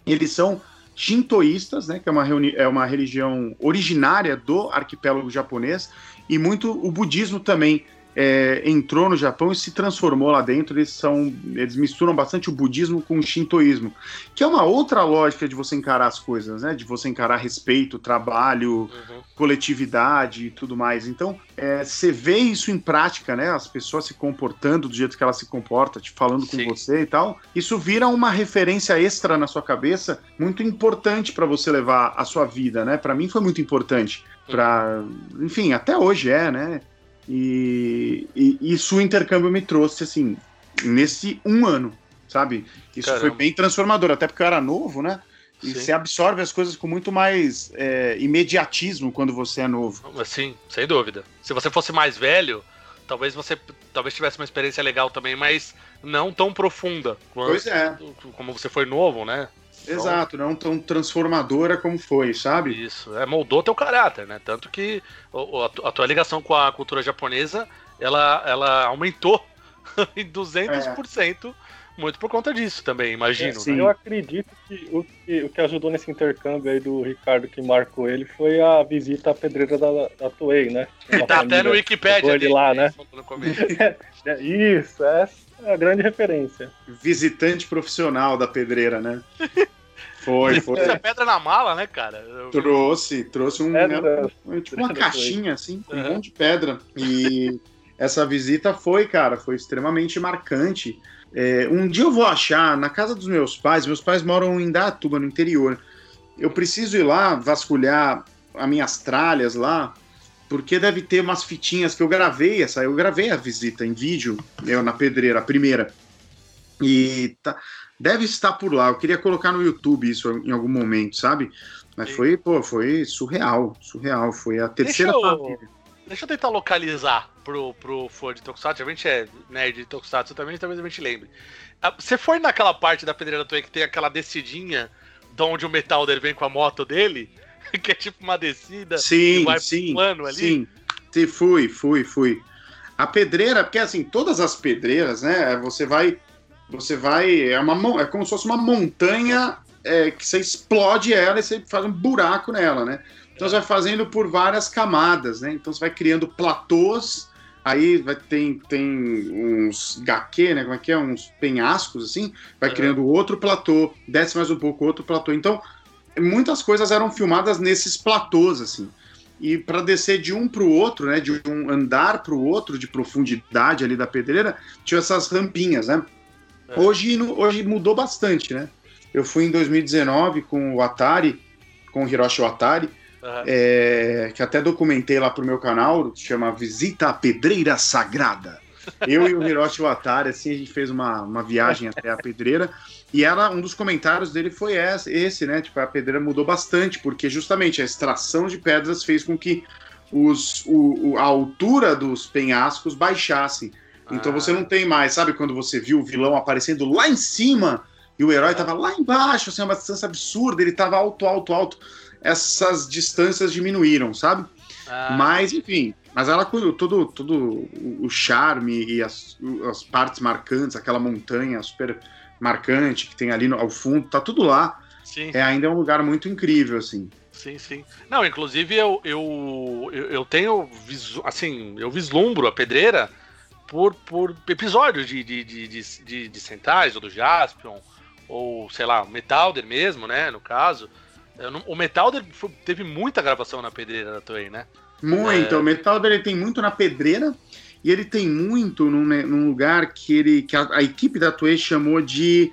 eles são shintoístas, né, que é uma, é uma religião originária do arquipélago japonês, e muito o budismo também é, entrou no Japão e se transformou lá dentro. Eles são, eles misturam bastante o budismo com o shintoísmo, que é uma outra lógica de você encarar as coisas, né? De você encarar respeito, trabalho, uhum. coletividade e tudo mais. Então, é, você vê isso em prática, né? As pessoas se comportando do jeito que ela se comporta, te falando Sim. com você e tal. Isso vira uma referência extra na sua cabeça, muito importante para você levar a sua vida, né? Para mim foi muito importante. Para, enfim, até hoje é, né? E, e isso o intercâmbio me trouxe, assim, nesse um ano, sabe? Isso Caramba. foi bem transformador, até porque eu era novo, né? E Sim. você absorve as coisas com muito mais é, imediatismo quando você é novo. Sim, sem dúvida. Se você fosse mais velho, talvez você talvez tivesse uma experiência legal também, mas não tão profunda. Pois é. Como você foi novo, né? Exato, não tão transformadora como foi, sabe? Isso, é, moldou teu caráter, né? Tanto que a, a tua ligação com a cultura japonesa, ela, ela aumentou [laughs] em 200%, é. Muito por conta disso também, imagino. É, né? Eu acredito que o, que o que ajudou nesse intercâmbio aí do Ricardo que marcou ele foi a visita à pedreira da, da Toei, né? Que [laughs] tá até no Wikipedia dele, lá, né? [laughs] É, isso, essa é a grande referência. Visitante profissional da pedreira, né? [laughs] Foi, foi. Trouxe a pedra na mala, né, cara? Eu... Trouxe, trouxe um. Pedra, né, tipo uma caixinha, assim, com uhum. um monte de pedra. E essa visita foi, cara, foi extremamente marcante. É, um dia eu vou achar, na casa dos meus pais, meus pais moram em Datuba, no interior. Eu preciso ir lá vasculhar as minhas tralhas lá, porque deve ter umas fitinhas que eu gravei essa, eu gravei a visita em vídeo, eu na pedreira, a primeira. E tá, deve estar por lá. Eu queria colocar no YouTube isso em algum momento, sabe? Mas foi, pô, foi surreal, surreal. Foi a terceira deixa eu, família. Deixa eu tentar localizar pro, pro fã de Tokusatsu. A gente é nerd de Tokusatsu também, talvez a gente lembre. Ah, você foi naquela parte da pedreira Toei que tem aquela descidinha de onde o Metalder vem com a moto dele? [laughs] que é tipo uma descida sim, vai sim, plano ali. Sim, sim, fui, fui, fui. A pedreira, porque assim, todas as pedreiras, né? Você vai. Você vai. É, uma, é como se fosse uma montanha é, que você explode ela e você faz um buraco nela, né? Então você vai fazendo por várias camadas, né? Então você vai criando platôs, aí vai tem, tem uns gaque, né? Como é que é? Uns penhascos, assim, vai uhum. criando outro platô, desce mais um pouco, outro platô. Então, muitas coisas eram filmadas nesses platôs, assim. E para descer de um para o outro, né, de um andar para o outro, de profundidade ali da pedreira, tinha essas rampinhas, né? É. Hoje, hoje mudou bastante, né? Eu fui em 2019 com o Atari, com o Hiroshi Atari, uhum. é, que até documentei lá pro meu canal, chama Visita à Pedreira Sagrada. Eu e o Hiroshi Atari, assim, a gente fez uma, uma viagem até a pedreira. E ela, um dos comentários dele foi esse, esse, né? Tipo, a pedreira mudou bastante, porque justamente a extração de pedras fez com que os, o, a altura dos penhascos baixasse. Então ah. você não tem mais, sabe quando você viu o vilão aparecendo lá em cima e o herói estava lá embaixo, assim, uma distância absurda, ele estava alto, alto, alto. Essas distâncias diminuíram, sabe? Ah. Mas, enfim, mas ela todo, todo o charme e as, as partes marcantes, aquela montanha super marcante que tem ali no, ao fundo, tá tudo lá. Sim. É ainda é um lugar muito incrível, assim. Sim, sim. Não, inclusive eu, eu, eu, tenho, assim, eu vislumbro a pedreira por, por episódios de, de, de, de, de, de ou do Jaspion, ou, sei lá, Metalder mesmo, né, no caso. O Metalder teve muita gravação na pedreira da Toei, né? Muito, é... o Metalder ele tem muito na pedreira, e ele tem muito num, né, num lugar que, ele, que a, a, equipe da Toei chamou de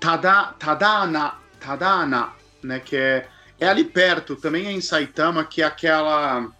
Tada, Tadana, Tadana, né? Que é, é ali perto, também é em Saitama, que é aquela.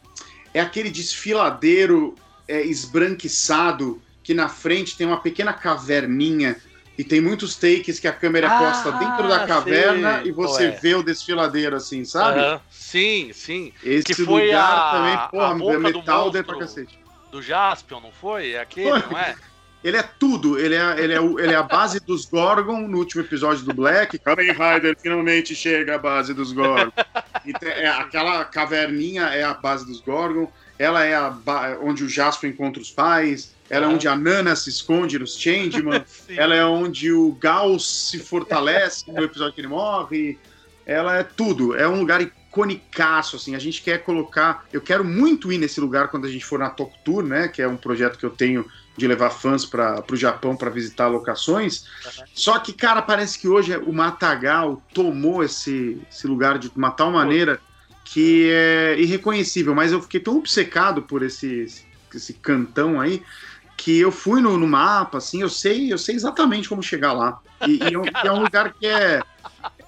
É aquele desfiladeiro é, esbranquiçado que na frente tem uma pequena caverninha e tem muitos takes que a câmera ah, posta dentro da caverna e você é. vê o desfiladeiro assim, sabe? Uh -huh. Sim, sim. Esse que foi lugar a, também, porra, a metal dentro pra cacete do Jaspion, não foi? É aquele, foi. não é? [laughs] Ele é tudo, ele é, ele, é, ele é a base dos Gorgon no último episódio do Black. [laughs] Kamen Rider finalmente chega à base dos Gorgon. [laughs] é, aquela caverninha é a base dos Gorgon, ela é a onde o Jasper encontra os pais, ela é onde a Nana se esconde nos Changeman, [laughs] ela é onde o Gauss se fortalece no episódio que ele morre. ela é tudo. É um lugar iconicaço, assim. A gente quer colocar. Eu quero muito ir nesse lugar quando a gente for na Tok Tour, né? Que é um projeto que eu tenho de levar fãs para o Japão para visitar locações. Uhum. Só que, cara, parece que hoje o Matagal tomou esse, esse lugar de uma tal maneira que é irreconhecível. Mas eu fiquei tão obcecado por esse, esse cantão aí que eu fui no, no mapa, assim, eu sei, eu sei exatamente como chegar lá. E, e é, é um lugar que é,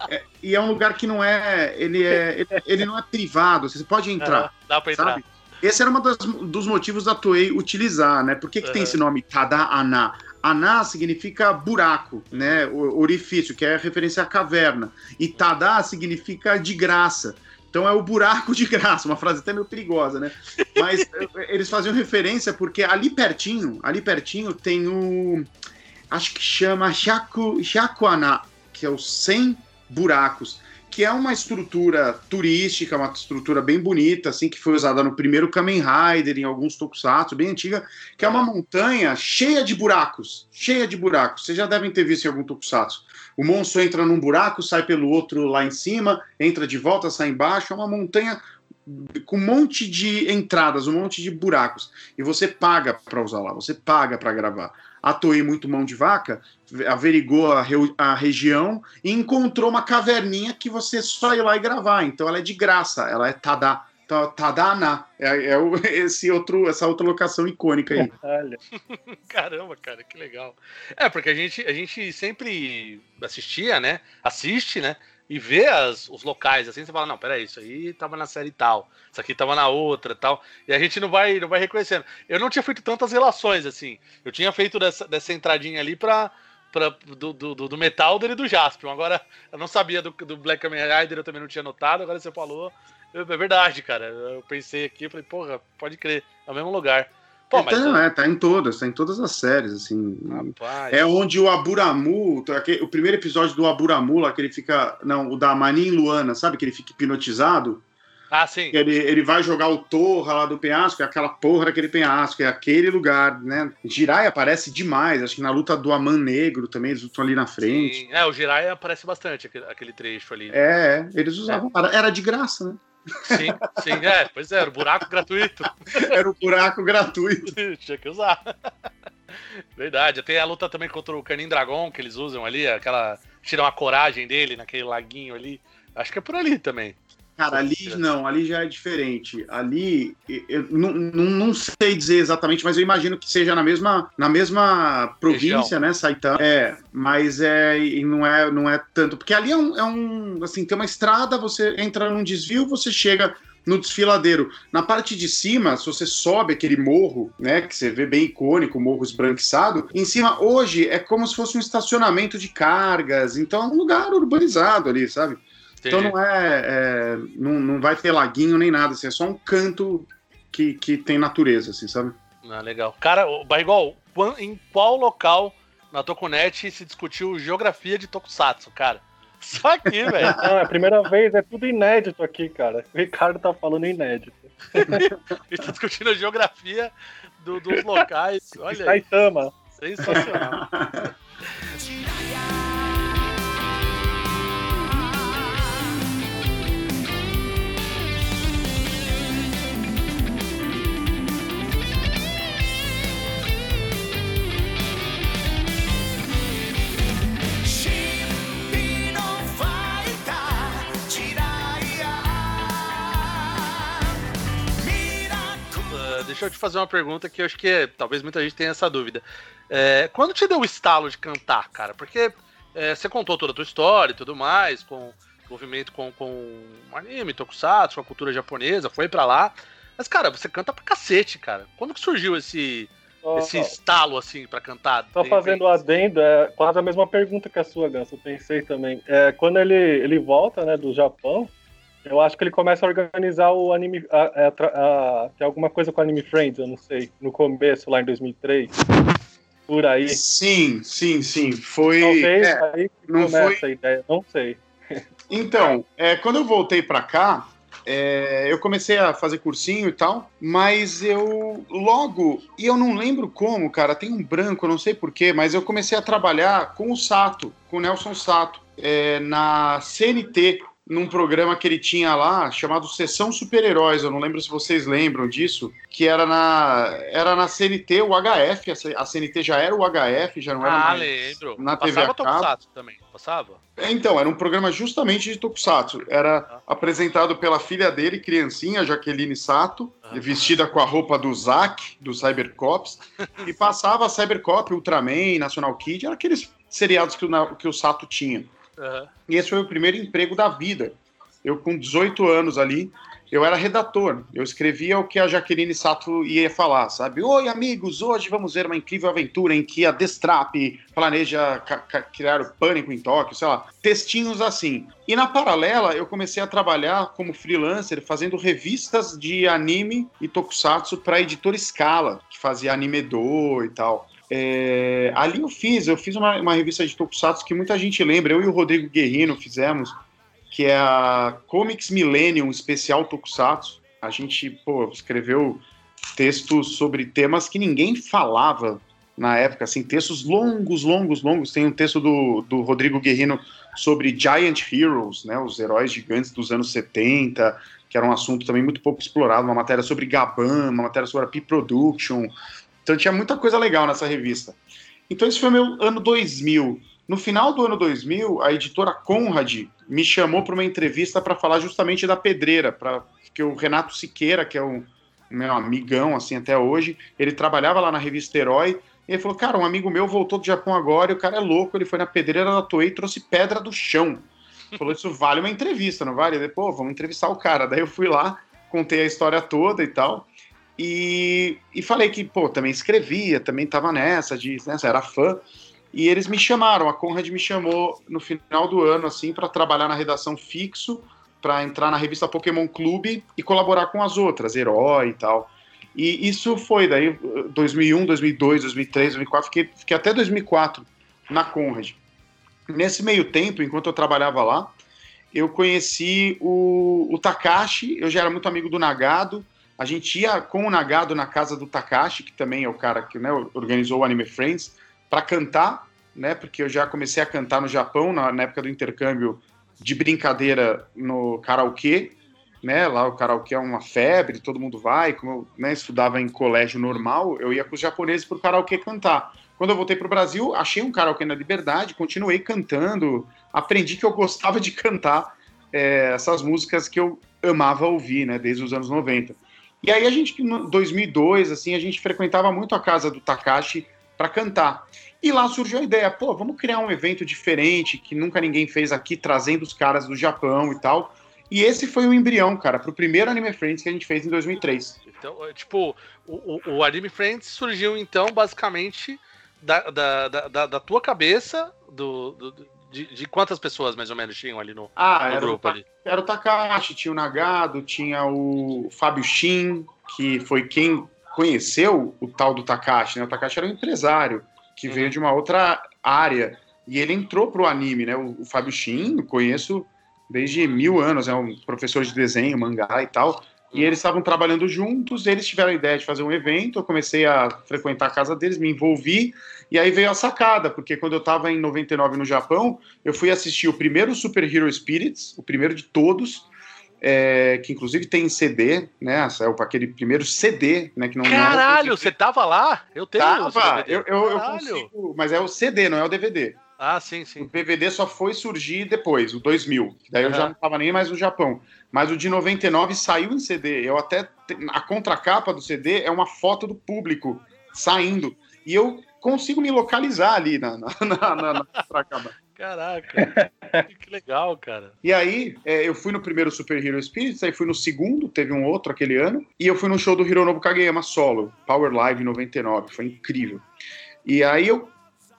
é, e é um lugar que não é ele é ele, ele não é privado você pode entrar uhum, dá para entrar esse era um dos motivos da Toei utilizar, né? Por que, que uhum. tem esse nome Tada-ana? Ana significa buraco, né? Orifício, que é referência à caverna. E Tada significa de graça. Então é o buraco de graça, uma frase até meio perigosa, né? Mas [laughs] eles faziam referência porque ali pertinho, ali pertinho tem o. Acho que chama Shakuana, que é o 100 buracos que é uma estrutura turística, uma estrutura bem bonita, assim, que foi usada no primeiro Kamen Rider, em alguns tokusatsu, bem antiga, que é uma montanha cheia de buracos, cheia de buracos. Vocês já devem ter visto em algum tokusatsu. O monstro entra num buraco, sai pelo outro lá em cima, entra de volta, sai embaixo. É uma montanha com um monte de entradas, um monte de buracos. E você paga para usar lá, você paga para gravar a Toei muito mão de vaca, averigou a, re, a, região e encontrou uma caverninha que você só ir lá e gravar. Então ela é de graça, ela é Tada. Tadana é, é [laughs] esse outro, essa outra locação icônica aí. [laughs] Caramba, cara, que legal. É, porque a gente, a gente sempre assistia, né? Assiste, né? e vê as, os locais assim, você fala, não, peraí, isso aí tava na série tal, isso aqui tava na outra tal. E a gente não vai, não vai reconhecendo. Eu não tinha feito tantas relações assim. Eu tinha feito dessa, dessa entradinha ali pra. Pra, do, do, do Metal dele e do Jaspion. Agora, eu não sabia do, do Black Kamen Rider, eu também não tinha notado. Agora você falou, é verdade, cara. Eu pensei aqui, falei, porra, pode crer, é o mesmo lugar. Pô, mas então, é, tá em todas, tá em todas as séries, assim. Rapaz. É onde o Aburamu, o primeiro episódio do Aburamu, lá que ele fica. Não, o da Manin Luana, sabe? Que ele fica hipnotizado. Ah, sim. Ele, ele vai jogar o torra lá do penhasco, é aquela porra daquele penhasco, é aquele lugar, né? Jirai aparece demais, acho que na luta do Aman Negro também, eles lutam ali na frente. Sim. É, o Jirai aparece bastante, aquele, aquele trecho ali. É, eles usavam. É. Era de graça, né? Sim, sim, é, pois é, era o buraco gratuito. [laughs] Era o buraco gratuito. [laughs] Tinha que usar. Verdade, tem a luta também contra o Canin Dragon que eles usam ali, aquela. Tiram a coragem dele naquele laguinho ali. Acho que é por ali também. Cara, ali não, ali já é diferente. Ali, eu não, não, não, sei dizer exatamente, mas eu imagino que seja na mesma, na mesma província, Região. né, Saitama. É, mas é, não é, não é tanto. Porque ali é um, é um. Assim, tem uma estrada, você entra num desvio, você chega no desfiladeiro. Na parte de cima, se você sobe aquele morro, né, que você vê bem icônico, morro esbranquiçado, em cima hoje é como se fosse um estacionamento de cargas, então é um lugar urbanizado ali, sabe? Então não é, é, não, não vai ter laguinho nem nada, assim, é só um canto que, que tem natureza, assim, sabe? Ah, legal. Cara, Barrigol, em qual local na Tokunet se discutiu geografia de Tokusatsu, cara? [laughs] Só aqui, [laughs] velho. Não, é a primeira vez, é tudo inédito aqui, cara. O Ricardo tá falando inédito. [laughs] Ele tá discutindo a geografia do, dos locais. Olha Saitama. Aí. Sensacional. Deixa eu te fazer uma pergunta que eu acho que talvez muita gente tenha essa dúvida. É, quando te deu o estalo de cantar, cara? Porque é, você contou toda a tua história e tudo mais, com envolvimento com, com anime, tokusatsu, com a cultura japonesa, foi para lá. Mas, cara, você canta pra cacete, cara. Quando que surgiu esse, oh, esse estalo, assim, para cantar? Só fazendo adendo, é quase a mesma pergunta que a sua, Ganso. Eu pensei também. É, quando ele, ele volta, né, do Japão, eu acho que ele começa a organizar o anime. A, a, a, tem alguma coisa com Anime Friends, eu não sei. No começo, lá em 2003. Por aí. Sim, sim, sim. Foi. Talvez é, aí que não começa foi... a ideia, não sei. Então, é, quando eu voltei para cá, é, eu comecei a fazer cursinho e tal, mas eu logo, e eu não lembro como, cara, tem um branco, eu não sei porquê, mas eu comecei a trabalhar com o Sato, com o Nelson Sato, é, na CNT, num programa que ele tinha lá, chamado Sessão Super-Heróis, eu não lembro se vocês lembram disso, que era na, era na CNT, o HF, a CNT já era o HF, já não era ah, mais lembro. na TV Passava Tokusatsu também, passava? Então, era um programa justamente de Tokusatsu, era ah. apresentado pela filha dele, criancinha, Jaqueline Sato, ah. vestida com a roupa do Zack, do Cybercops, [laughs] e passava Cybercop, Ultraman, National Kid, eram aqueles seriados que o, que o Sato tinha. Uhum. E esse foi o primeiro emprego da vida. Eu, com 18 anos ali, eu era redator. Eu escrevia o que a Jaqueline Sato ia falar, sabe? Oi, amigos, hoje vamos ver uma incrível aventura em que a Destrap planeja criar o pânico em Tóquio, sei lá. Textinhos assim. E na paralela, eu comecei a trabalhar como freelancer, fazendo revistas de anime e tokusatsu para a editora Scala, que fazia Anime Do e tal. É, ali eu fiz, eu fiz uma, uma revista de Tokusatsu que muita gente lembra, eu e o Rodrigo Guerrino fizemos, que é a Comics Millennium Especial Tokusatsu. A gente, pô, escreveu textos sobre temas que ninguém falava na época, assim, textos longos, longos, longos. Tem um texto do, do Rodrigo Guerrino sobre Giant Heroes, né, os heróis gigantes dos anos 70, que era um assunto também muito pouco explorado, uma matéria sobre Gaban, uma matéria sobre a P-Production, então tinha muita coisa legal nessa revista. Então esse foi meu ano 2000. No final do ano 2000, a editora Conrad me chamou para uma entrevista para falar justamente da pedreira, para que o Renato Siqueira, que é um meu amigão assim até hoje, ele trabalhava lá na revista Herói, e ele falou: "Cara, um amigo meu voltou do Japão agora, e o cara é louco, ele foi na pedreira da Toei e trouxe pedra do chão". Falou: "Isso vale uma entrevista, não vale?" Ele, pô, vamos entrevistar o cara. Daí eu fui lá, contei a história toda e tal. E, e falei que, pô, também escrevia, também tava nessa, de, né, era fã. E eles me chamaram, a Conrad me chamou no final do ano, assim, para trabalhar na redação fixo, para entrar na revista Pokémon Clube e colaborar com as outras, Herói e tal. E isso foi daí 2001, 2002, 2003, 2004, fiquei, fiquei até 2004 na Conrad. Nesse meio tempo, enquanto eu trabalhava lá, eu conheci o, o Takashi, eu já era muito amigo do Nagado, a gente ia com o Nagado na casa do Takashi, que também é o cara que né, organizou o Anime Friends, para cantar, né? Porque eu já comecei a cantar no Japão na, na época do intercâmbio de brincadeira no karaokê, né? Lá o karaokê é uma febre, todo mundo vai. Como eu né, estudava em colégio normal, eu ia com os japoneses para o karaokê cantar. Quando eu voltei para o Brasil, achei um karaokê na Liberdade, continuei cantando, aprendi que eu gostava de cantar é, essas músicas que eu amava ouvir, né? Desde os anos 90. E aí a gente, em 2002, assim, a gente frequentava muito a casa do Takashi para cantar. E lá surgiu a ideia, pô, vamos criar um evento diferente que nunca ninguém fez aqui, trazendo os caras do Japão e tal. E esse foi o embrião, cara, pro primeiro Anime Friends que a gente fez em 2003. Então, é, tipo, o, o, o Anime Friends surgiu, então, basicamente, da, da, da, da tua cabeça, do, do, de, de, quantas pessoas mais ou menos tinham ali no, ah, no era grupo o, ali? Era o Takashi, tinha o Nagado, tinha o Fábio Shin, que foi quem conheceu o tal do Takashi, né? O Takashi era um empresário que uhum. veio de uma outra área e ele entrou pro anime, né? O, o Fábio Shin, conheço desde mil anos, é um professor de desenho, mangá e tal. E eles estavam trabalhando juntos, eles tiveram a ideia de fazer um evento, eu comecei a frequentar a casa deles, me envolvi, e aí veio a sacada, porque quando eu estava em 99 no Japão, eu fui assistir o primeiro Super Hero Spirits, o primeiro de todos, é, que inclusive tem CD, né? Saiu para aquele primeiro CD, né? Que não, Caralho, não é você tava lá? Eu tenho. Tava, eu, eu, eu, consigo, mas é o CD, não é o DVD. Ah, sim, sim. O DVD só foi surgir depois, o 2000. Daí uhum. eu já não estava nem mais no Japão. Mas o de 99 saiu em CD. Eu até a contracapa do CD é uma foto do público saindo e eu consigo me localizar ali na, na, na, na, na contracapa. Caraca, que legal, cara. E aí, é, eu fui no primeiro Super Hero Spirits, aí fui no segundo, teve um outro aquele ano, e eu fui no show do Hironobu Kageyama solo, Power Live 99, foi incrível. E aí eu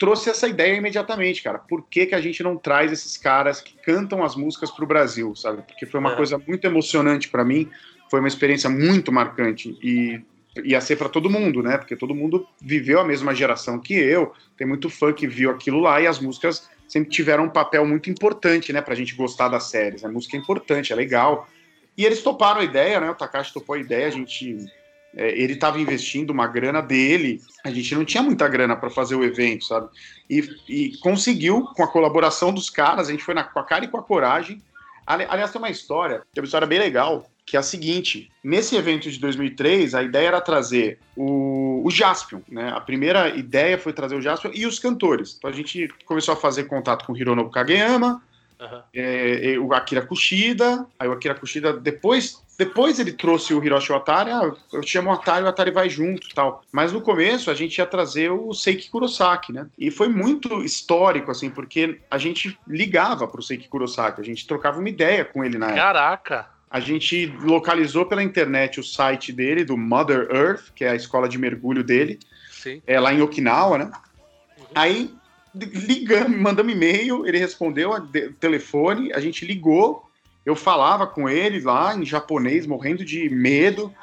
trouxe essa ideia imediatamente, cara. Por que, que a gente não traz esses caras que cantam as músicas para o Brasil, sabe? Porque foi uma é. coisa muito emocionante para mim, foi uma experiência muito marcante e ia ser para todo mundo, né? Porque todo mundo viveu a mesma geração que eu, tem muito fã que viu aquilo lá e as músicas sempre tiveram um papel muito importante, né, pra gente gostar das séries. A música é importante, é legal. E eles toparam a ideia, né? O Takashi topou a ideia, a gente ele estava investindo uma grana dele, a gente não tinha muita grana para fazer o evento, sabe? E, e, conseguiu, com a colaboração dos caras, a gente foi na, com a cara e com a coragem, Aliás, tem uma história, tem uma história bem legal, que é a seguinte: nesse evento de 2003, a ideia era trazer o, o Jaspion, né? A primeira ideia foi trazer o Jaspion e os cantores. Então a gente começou a fazer contato com o Hironobu Kageyama, uhum. é, o Akira Kushida, aí o Akira Kushida depois depois ele trouxe o Hiroshi Atari, ah, eu chamo o Atari, o Atari vai junto tal. Mas no começo a gente ia trazer o Seiki Kurosaki, né? E foi muito histórico, assim, porque a gente ligava pro Seiki Kurosaki, a gente trocava uma ideia com ele na época. Caraca! A gente localizou pela internet o site dele, do Mother Earth, que é a escola de mergulho dele. Sim. É lá em Okinawa, né? Uhum. Aí ligamos, mandamos e-mail, ele respondeu o telefone, a gente ligou, eu falava com ele lá em japonês, morrendo de medo.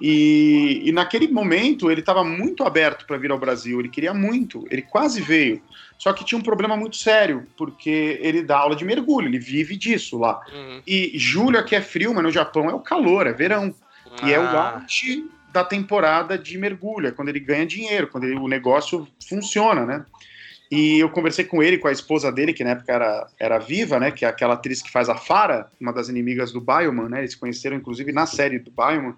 E, e naquele momento ele estava muito aberto para vir ao Brasil, ele queria muito, ele quase veio. Só que tinha um problema muito sério, porque ele dá aula de mergulho, ele vive disso lá. Uhum. E julho aqui é frio, mas no Japão é o calor, é verão. Ah. E é o ah. auge da temporada de mergulho, é quando ele ganha dinheiro, quando ele, o negócio funciona, né? E eu conversei com ele, com a esposa dele, que na época era, era viva, né? Que é aquela atriz que faz a Fara, uma das inimigas do Bioman, né? Eles se conheceram, inclusive, na série do Bioman.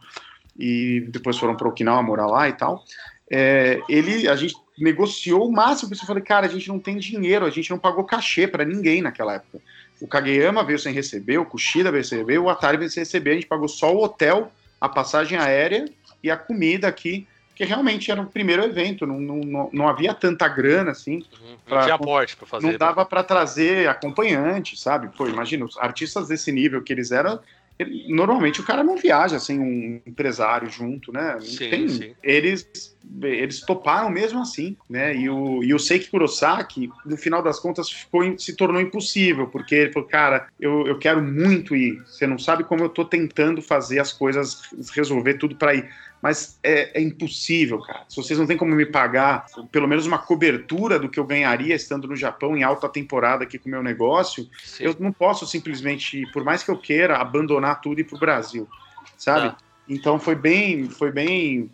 E depois foram para Okinawa morar lá e tal. É, ele, a gente negociou o máximo. Eu falei, cara, a gente não tem dinheiro, a gente não pagou cachê para ninguém naquela época. O Kageyama veio sem receber, o Kushida veio sem receber, o Atari veio sem receber. A gente pagou só o hotel, a passagem aérea e a comida aqui porque realmente era o primeiro evento, não, não, não havia tanta grana assim. Uhum. Pra, não tinha aporte para fazer. Não dava para trazer acompanhante, sabe? Pô, imagina, os artistas desse nível que eles eram, ele, normalmente o cara não viaja sem um empresário junto, né? Sim, tem, sim. Eles, eles toparam mesmo assim, né? E o, e o Seiki Kurosaki, no final das contas, ficou, se tornou impossível, porque ele falou, cara, eu, eu quero muito ir. Você não sabe como eu tô tentando fazer as coisas, resolver tudo para ir mas é, é, impossível, cara. Se vocês não têm como me pagar pelo menos uma cobertura do que eu ganharia estando no Japão em alta temporada aqui com o meu negócio, Sim. eu não posso simplesmente, por mais que eu queira, abandonar tudo e ir pro Brasil, sabe? Tá. Então foi bem, foi bem,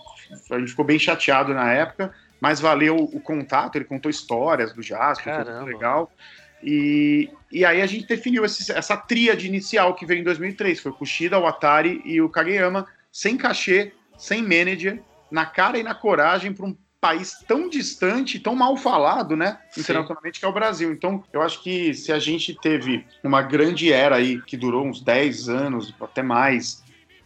a gente ficou bem chateado na época, mas valeu o contato, ele contou histórias do Jasper, foi legal. E, e aí a gente definiu esse, essa tríade inicial que veio em 2003, foi o Kushida, o Atari e o Kageyama, sem cachê, sem manager, na cara e na coragem para um país tão distante, tão mal falado, né, internacionalmente, que é o Brasil. Então, eu acho que se a gente teve uma grande era aí, que durou uns 10 anos, até mais,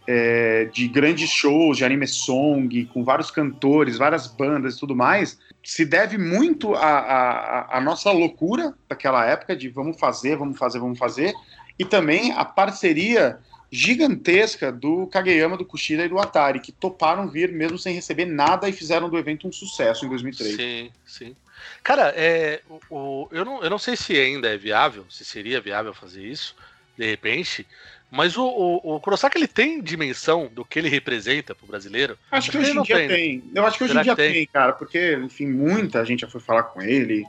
é, de grandes shows de anime song, com vários cantores, várias bandas e tudo mais, se deve muito à nossa loucura daquela época de vamos fazer, vamos fazer, vamos fazer, e também a parceria gigantesca do Kageyama, do Kushida e do Atari, que toparam vir mesmo sem receber nada e fizeram do evento um sucesso em 2003. Sim, sim. Cara, é, o, o, eu, não, eu não sei se ainda é viável, se seria viável fazer isso, de repente, mas o, o, o Kurosaki ele tem dimensão do que ele representa pro brasileiro? Acho que hoje em dia tem. tem. Eu acho que hoje em dia tem? tem? cara, porque, enfim, muita gente já foi falar com ele,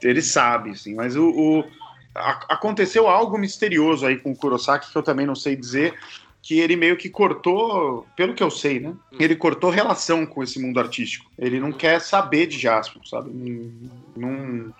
ele sabe, assim, mas o, o aconteceu algo misterioso aí com o Kurosaki que eu também não sei dizer, que ele meio que cortou, pelo que eu sei, né? Hum. Ele cortou relação com esse mundo artístico. Ele não quer saber de Jasper, sabe? Não, não,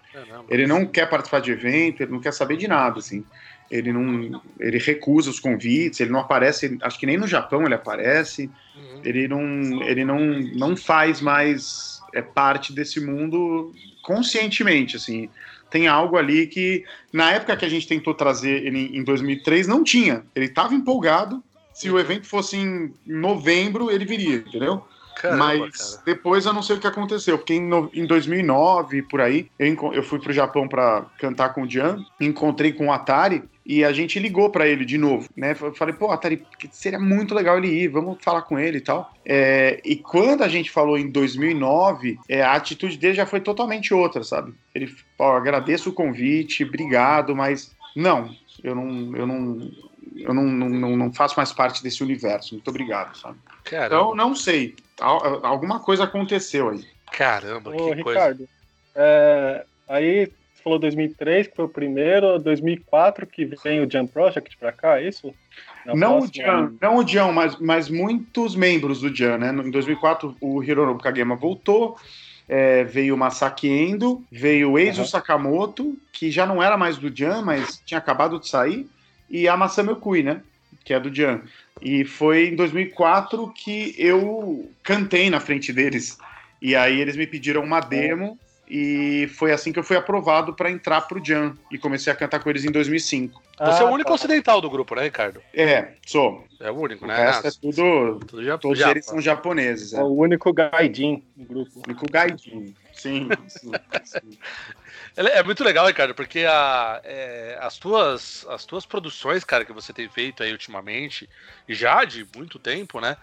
ele não quer participar de evento, ele não quer saber de nada, assim. Ele não, ele recusa os convites, ele não aparece, acho que nem no Japão ele aparece. Uhum. Ele não, ele não, não faz mais é parte desse mundo conscientemente, assim tem algo ali que, na época que a gente tentou trazer ele em 2003, não tinha. Ele estava empolgado. Se o evento fosse em novembro, ele viria, entendeu? Caramba, Mas cara. depois eu não sei o que aconteceu, porque em, no, em 2009, por aí, eu, eu fui pro Japão para cantar com o Jan, encontrei com o Atari e a gente ligou para ele de novo, né? Eu falei, pô, Atari, seria muito legal ele ir, vamos falar com ele e tal. É, e quando a gente falou em 2009, é, a atitude dele já foi totalmente outra, sabe? Ele, ó, agradeço o convite, obrigado, mas não, eu não, eu não, eu não, não, não faço mais parte desse universo. Muito obrigado, sabe? Caramba. Então, não sei. Alguma coisa aconteceu aí. Caramba, Ô, que Ricardo, coisa. É, aí falou 2003, que foi o primeiro, 2004 que vem o Jump Project para cá, é isso? não o Jan, não o Jan, mas, mas muitos membros do Jan, né? Em 2004 o Hironobu Kageyama voltou, é, veio o Masaki Endo, veio o Eizo uhum. Sakamoto, que já não era mais do Jan, mas tinha acabado de sair, e a Maçã Meu Cui, né? Que é do Jan. E foi em 2004 que eu cantei na frente deles. E aí eles me pediram uma demo e foi assim que eu fui aprovado para entrar pro Jan e comecei a cantar com eles em 2005. Você é o único tá. ocidental do grupo, né, Ricardo? É, sou. É o único, né? O resto é tudo. tudo Japão. Todos eles são japoneses. É. é o único gaidin do grupo. O único gaidin. Sim, sim, sim. [laughs] É muito legal, Ricardo, porque a, é, as, tuas, as tuas produções, cara, que você tem feito aí ultimamente, já de muito tempo, né?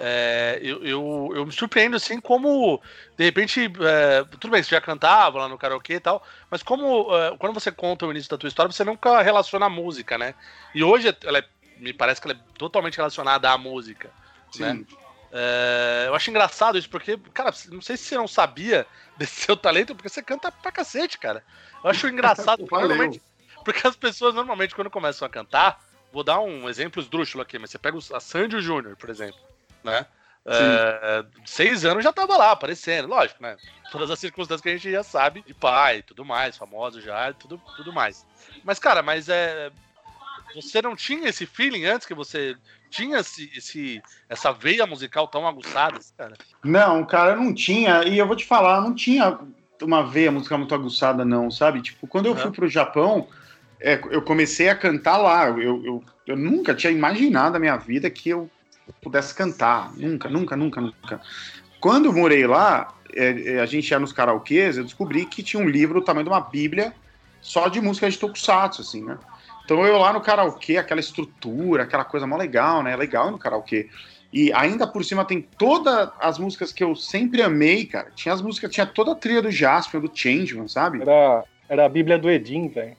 É, eu, eu, eu, me surpreendo assim como, de repente, é, tudo bem, você já cantava lá no karaokê e tal, mas como é, quando você conta o início da tua história, você nunca relaciona a música, né? E hoje ela é, me parece que ela é totalmente relacionada à música, Sim. né? É, eu acho engraçado isso, porque, cara, não sei se você não sabia [laughs] desse seu talento, porque você canta pra cacete, cara. Eu acho engraçado, [laughs] porque, porque as pessoas normalmente, quando começam a cantar, vou dar um exemplo esdrúxulo aqui, mas você pega a Sandy Júnior, por exemplo né? É, seis anos já tava lá aparecendo, lógico, né? Todas as circunstâncias que a gente já sabe, de pai, tudo mais, famoso já, tudo, tudo mais. Mas, cara, mas é. Você não tinha esse feeling antes que você tinha esse, esse, essa veia musical tão aguçada, cara? Não, cara, não tinha. E eu vou te falar, não tinha uma veia musical muito aguçada, não, sabe? Tipo, quando eu uhum. fui pro Japão, é, eu comecei a cantar lá. Eu, eu, eu nunca tinha imaginado na minha vida que eu pudesse cantar. Nunca, nunca, nunca, nunca. Quando morei lá, é, é, a gente ia nos karaokês, eu descobri que tinha um livro, o tamanho de uma bíblia, só de música de tokusatsu, assim, né? Então eu lá no karaokê, aquela estrutura, aquela coisa mó legal, né? Legal no karaokê. E ainda por cima tem todas as músicas que eu sempre amei, cara. Tinha as músicas, tinha toda a trilha do Jasper, do Changeman, sabe? Era, era a Bíblia do Edim, velho.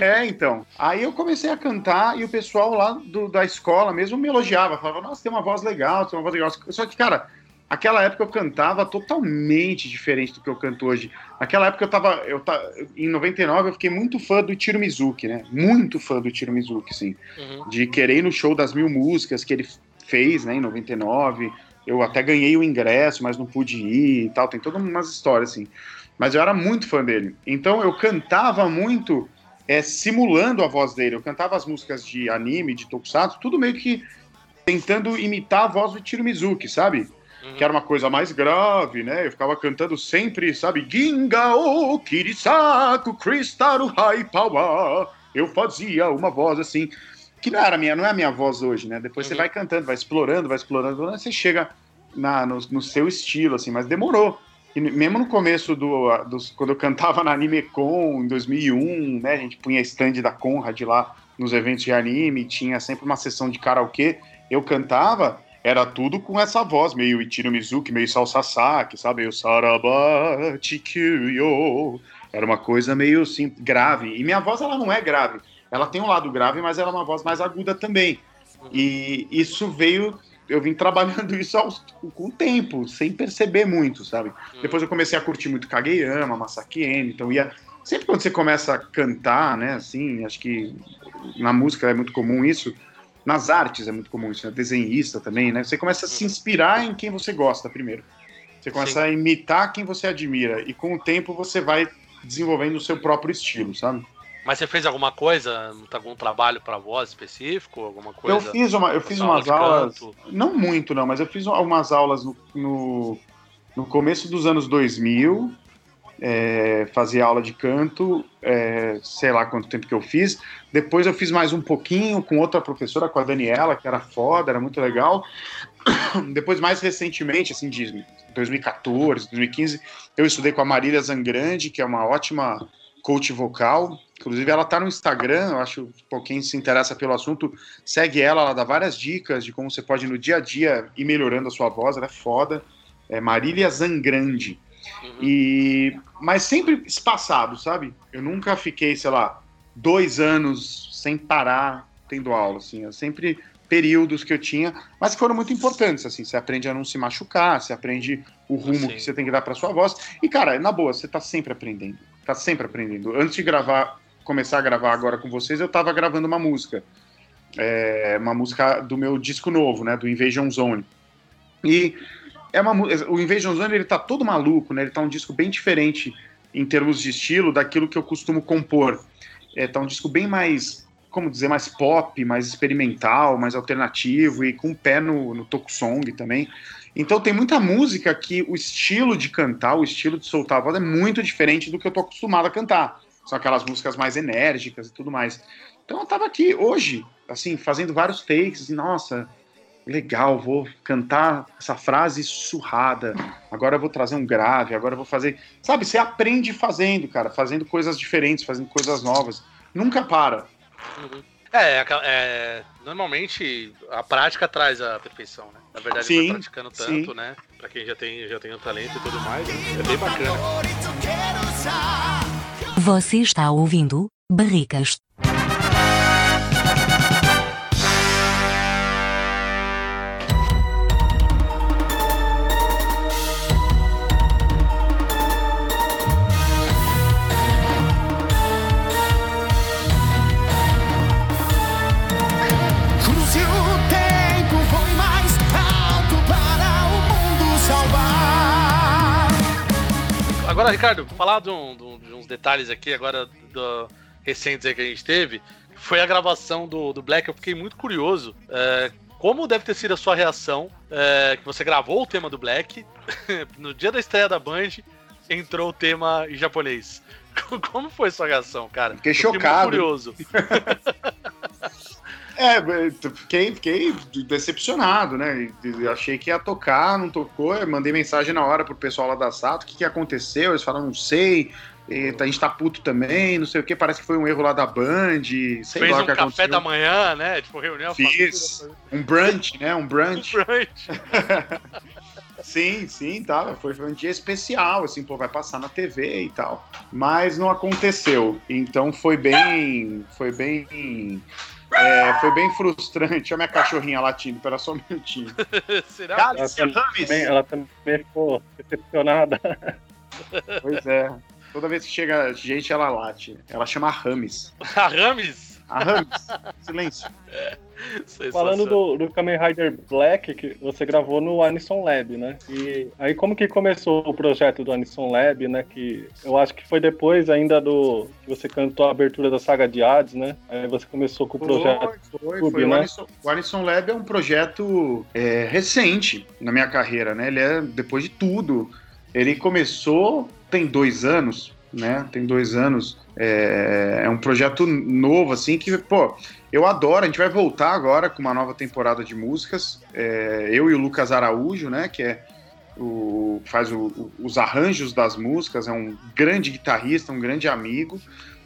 É, então. Aí eu comecei a cantar e o pessoal lá do, da escola mesmo me elogiava, falava, nossa, tem uma voz legal, tem uma voz legal. Só que, cara, aquela época eu cantava totalmente diferente do que eu canto hoje. Naquela época eu tava, eu tava, em 99 eu fiquei muito fã do Tiro Mizuki, né? Muito fã do Tiro Mizuki, sim. Uhum. De querer ir no show das mil músicas que ele fez, né, em 99. Eu até ganhei o ingresso, mas não pude ir e tal. Tem todas umas histórias, assim mas eu era muito fã dele. Então eu cantava muito é, simulando a voz dele. Eu cantava as músicas de anime, de tokusatsu, tudo meio que tentando imitar a voz do Tiro Mizuki, sabe? Uhum. Que era uma coisa mais grave, né? Eu ficava cantando sempre, sabe? Ginga o Kirisaku High Power. Eu fazia uma voz assim, que não era minha, não é a minha voz hoje, né? Depois uhum. você vai cantando, vai explorando, vai explorando, você chega na, no, no seu estilo, assim, mas demorou mesmo no começo do, do, quando eu cantava na AnimeCon em 2001, né, a gente punha stand da Conrad lá nos eventos de anime, tinha sempre uma sessão de karaokê, eu cantava, era tudo com essa voz, meio Ichiro Mizuki, meio Salsa Sasaki, sabe, meio Saraba Chikuyo, era uma coisa meio assim, grave, e minha voz ela não é grave, ela tem um lado grave, mas ela é uma voz mais aguda também, e isso veio eu vim trabalhando [laughs] isso aos, com o tempo, sem perceber muito, sabe? Hum. Depois eu comecei a curtir muito Kageyama, Masaki Eno, então ia... Sempre quando você começa a cantar, né, assim, acho que na música é muito comum isso, nas artes é muito comum isso, né? desenhista também, né? Você começa a se inspirar em quem você gosta primeiro. Você começa Sim. a imitar quem você admira, e com o tempo você vai desenvolvendo o seu próprio estilo, sabe? Mas você fez alguma coisa, algum trabalho para voz específico, alguma coisa? Eu fiz uma, eu fiz umas aulas, não muito não, mas eu fiz algumas aulas no, no, no começo dos anos 2000, é, fazia aula de canto, é, sei lá quanto tempo que eu fiz. Depois eu fiz mais um pouquinho com outra professora, com a Daniela, que era foda, era muito legal. [coughs] Depois, mais recentemente, assim, de 2014, 2015, eu estudei com a Marília Zangrande, que é uma ótima coach vocal. Inclusive, ela está no Instagram, eu acho que quem se interessa pelo assunto, segue ela, ela dá várias dicas de como você pode no dia a dia ir melhorando a sua voz, ela é foda. É Marília Zangrande. Uhum. E, mas sempre espaçado, sabe? Eu nunca fiquei, sei lá, dois anos sem parar tendo aula, assim. Eu sempre períodos que eu tinha, mas que foram muito importantes, assim, você aprende a não se machucar, você aprende o rumo que você tem que dar para sua voz. E cara, na boa, você tá sempre aprendendo. Tá sempre aprendendo. Antes de gravar, começar a gravar agora com vocês, eu tava gravando uma música. É, uma música do meu disco novo, né, do Invasion Zone. E é uma o Invasion Zone ele tá todo maluco, né? Ele tá um disco bem diferente em termos de estilo daquilo que eu costumo compor. É, tá um disco bem mais como dizer, mais pop, mais experimental, mais alternativo e com o pé no, no song também. Então tem muita música que o estilo de cantar, o estilo de soltar a voz é muito diferente do que eu tô acostumado a cantar. São aquelas músicas mais enérgicas e tudo mais. Então eu tava aqui hoje, assim, fazendo vários takes, e nossa, legal, vou cantar essa frase sussurrada, agora eu vou trazer um grave, agora eu vou fazer. Sabe, você aprende fazendo, cara, fazendo coisas diferentes, fazendo coisas novas. Nunca para. Uhum. É, é, normalmente a prática traz a perfeição, né? Na verdade, sim, vai praticando tanto, sim. né? Pra quem já tem, já tem o talento e tudo mais, é bem bacana. Você está ouvindo Barricas Agora, Ricardo, falar de, um, de, uns detalhes aqui agora do, recentes que a gente teve. Foi a gravação do, do Black, eu fiquei muito curioso. É, como deve ter sido a sua reação é, que você gravou o tema do Black [laughs] no dia da estreia da Band entrou o tema em japonês. [laughs] Como foi a sua reação, cara? Fiquei chocado. Fiquei curioso. [laughs] É, fiquei, fiquei decepcionado, né? Achei que ia tocar, não tocou. mandei mensagem na hora pro pessoal lá da Sato: o que, que aconteceu? Eles falaram, não sei. a gente tá puto também, não sei o que, parece que foi um erro lá da Band. Sei Fez lá um café aconteceu. da manhã, né? Tipo, reunião. Fiz. Um brunch, né? Um brunch. [laughs] Um brunch. [laughs] sim, sim, tá. Foi, foi um dia especial, assim, pô, vai passar na TV e tal. Mas não aconteceu. Então foi bem. Foi bem é, foi bem frustrante. Olha minha cachorrinha latindo, pera só um minutinho. [laughs] Será? Ela também, ela também ficou decepcionada. Pois é. Toda vez que chega gente, ela late. Ela chama Rames. [laughs] A Rames? A Rames. Silêncio. Falando do, do Kamen Rider Black, que você gravou no Anison Lab, né? E aí como que começou o projeto do Anison Lab, né? Que eu acho que foi depois ainda do que você cantou a abertura da saga de Hades, né? Aí você começou com o projeto. Foi, foi, foi. Né? O, Anison, o Anison Lab é um projeto é, recente na minha carreira, né? Ele é, depois de tudo, ele começou tem dois anos, né? Tem dois anos. É, é um projeto novo, assim, que, pô, eu adoro. A gente vai voltar agora com uma nova temporada de músicas. É, eu e o Lucas Araújo, né? Que é o, faz o, o, os arranjos das músicas, é um grande guitarrista, um grande amigo.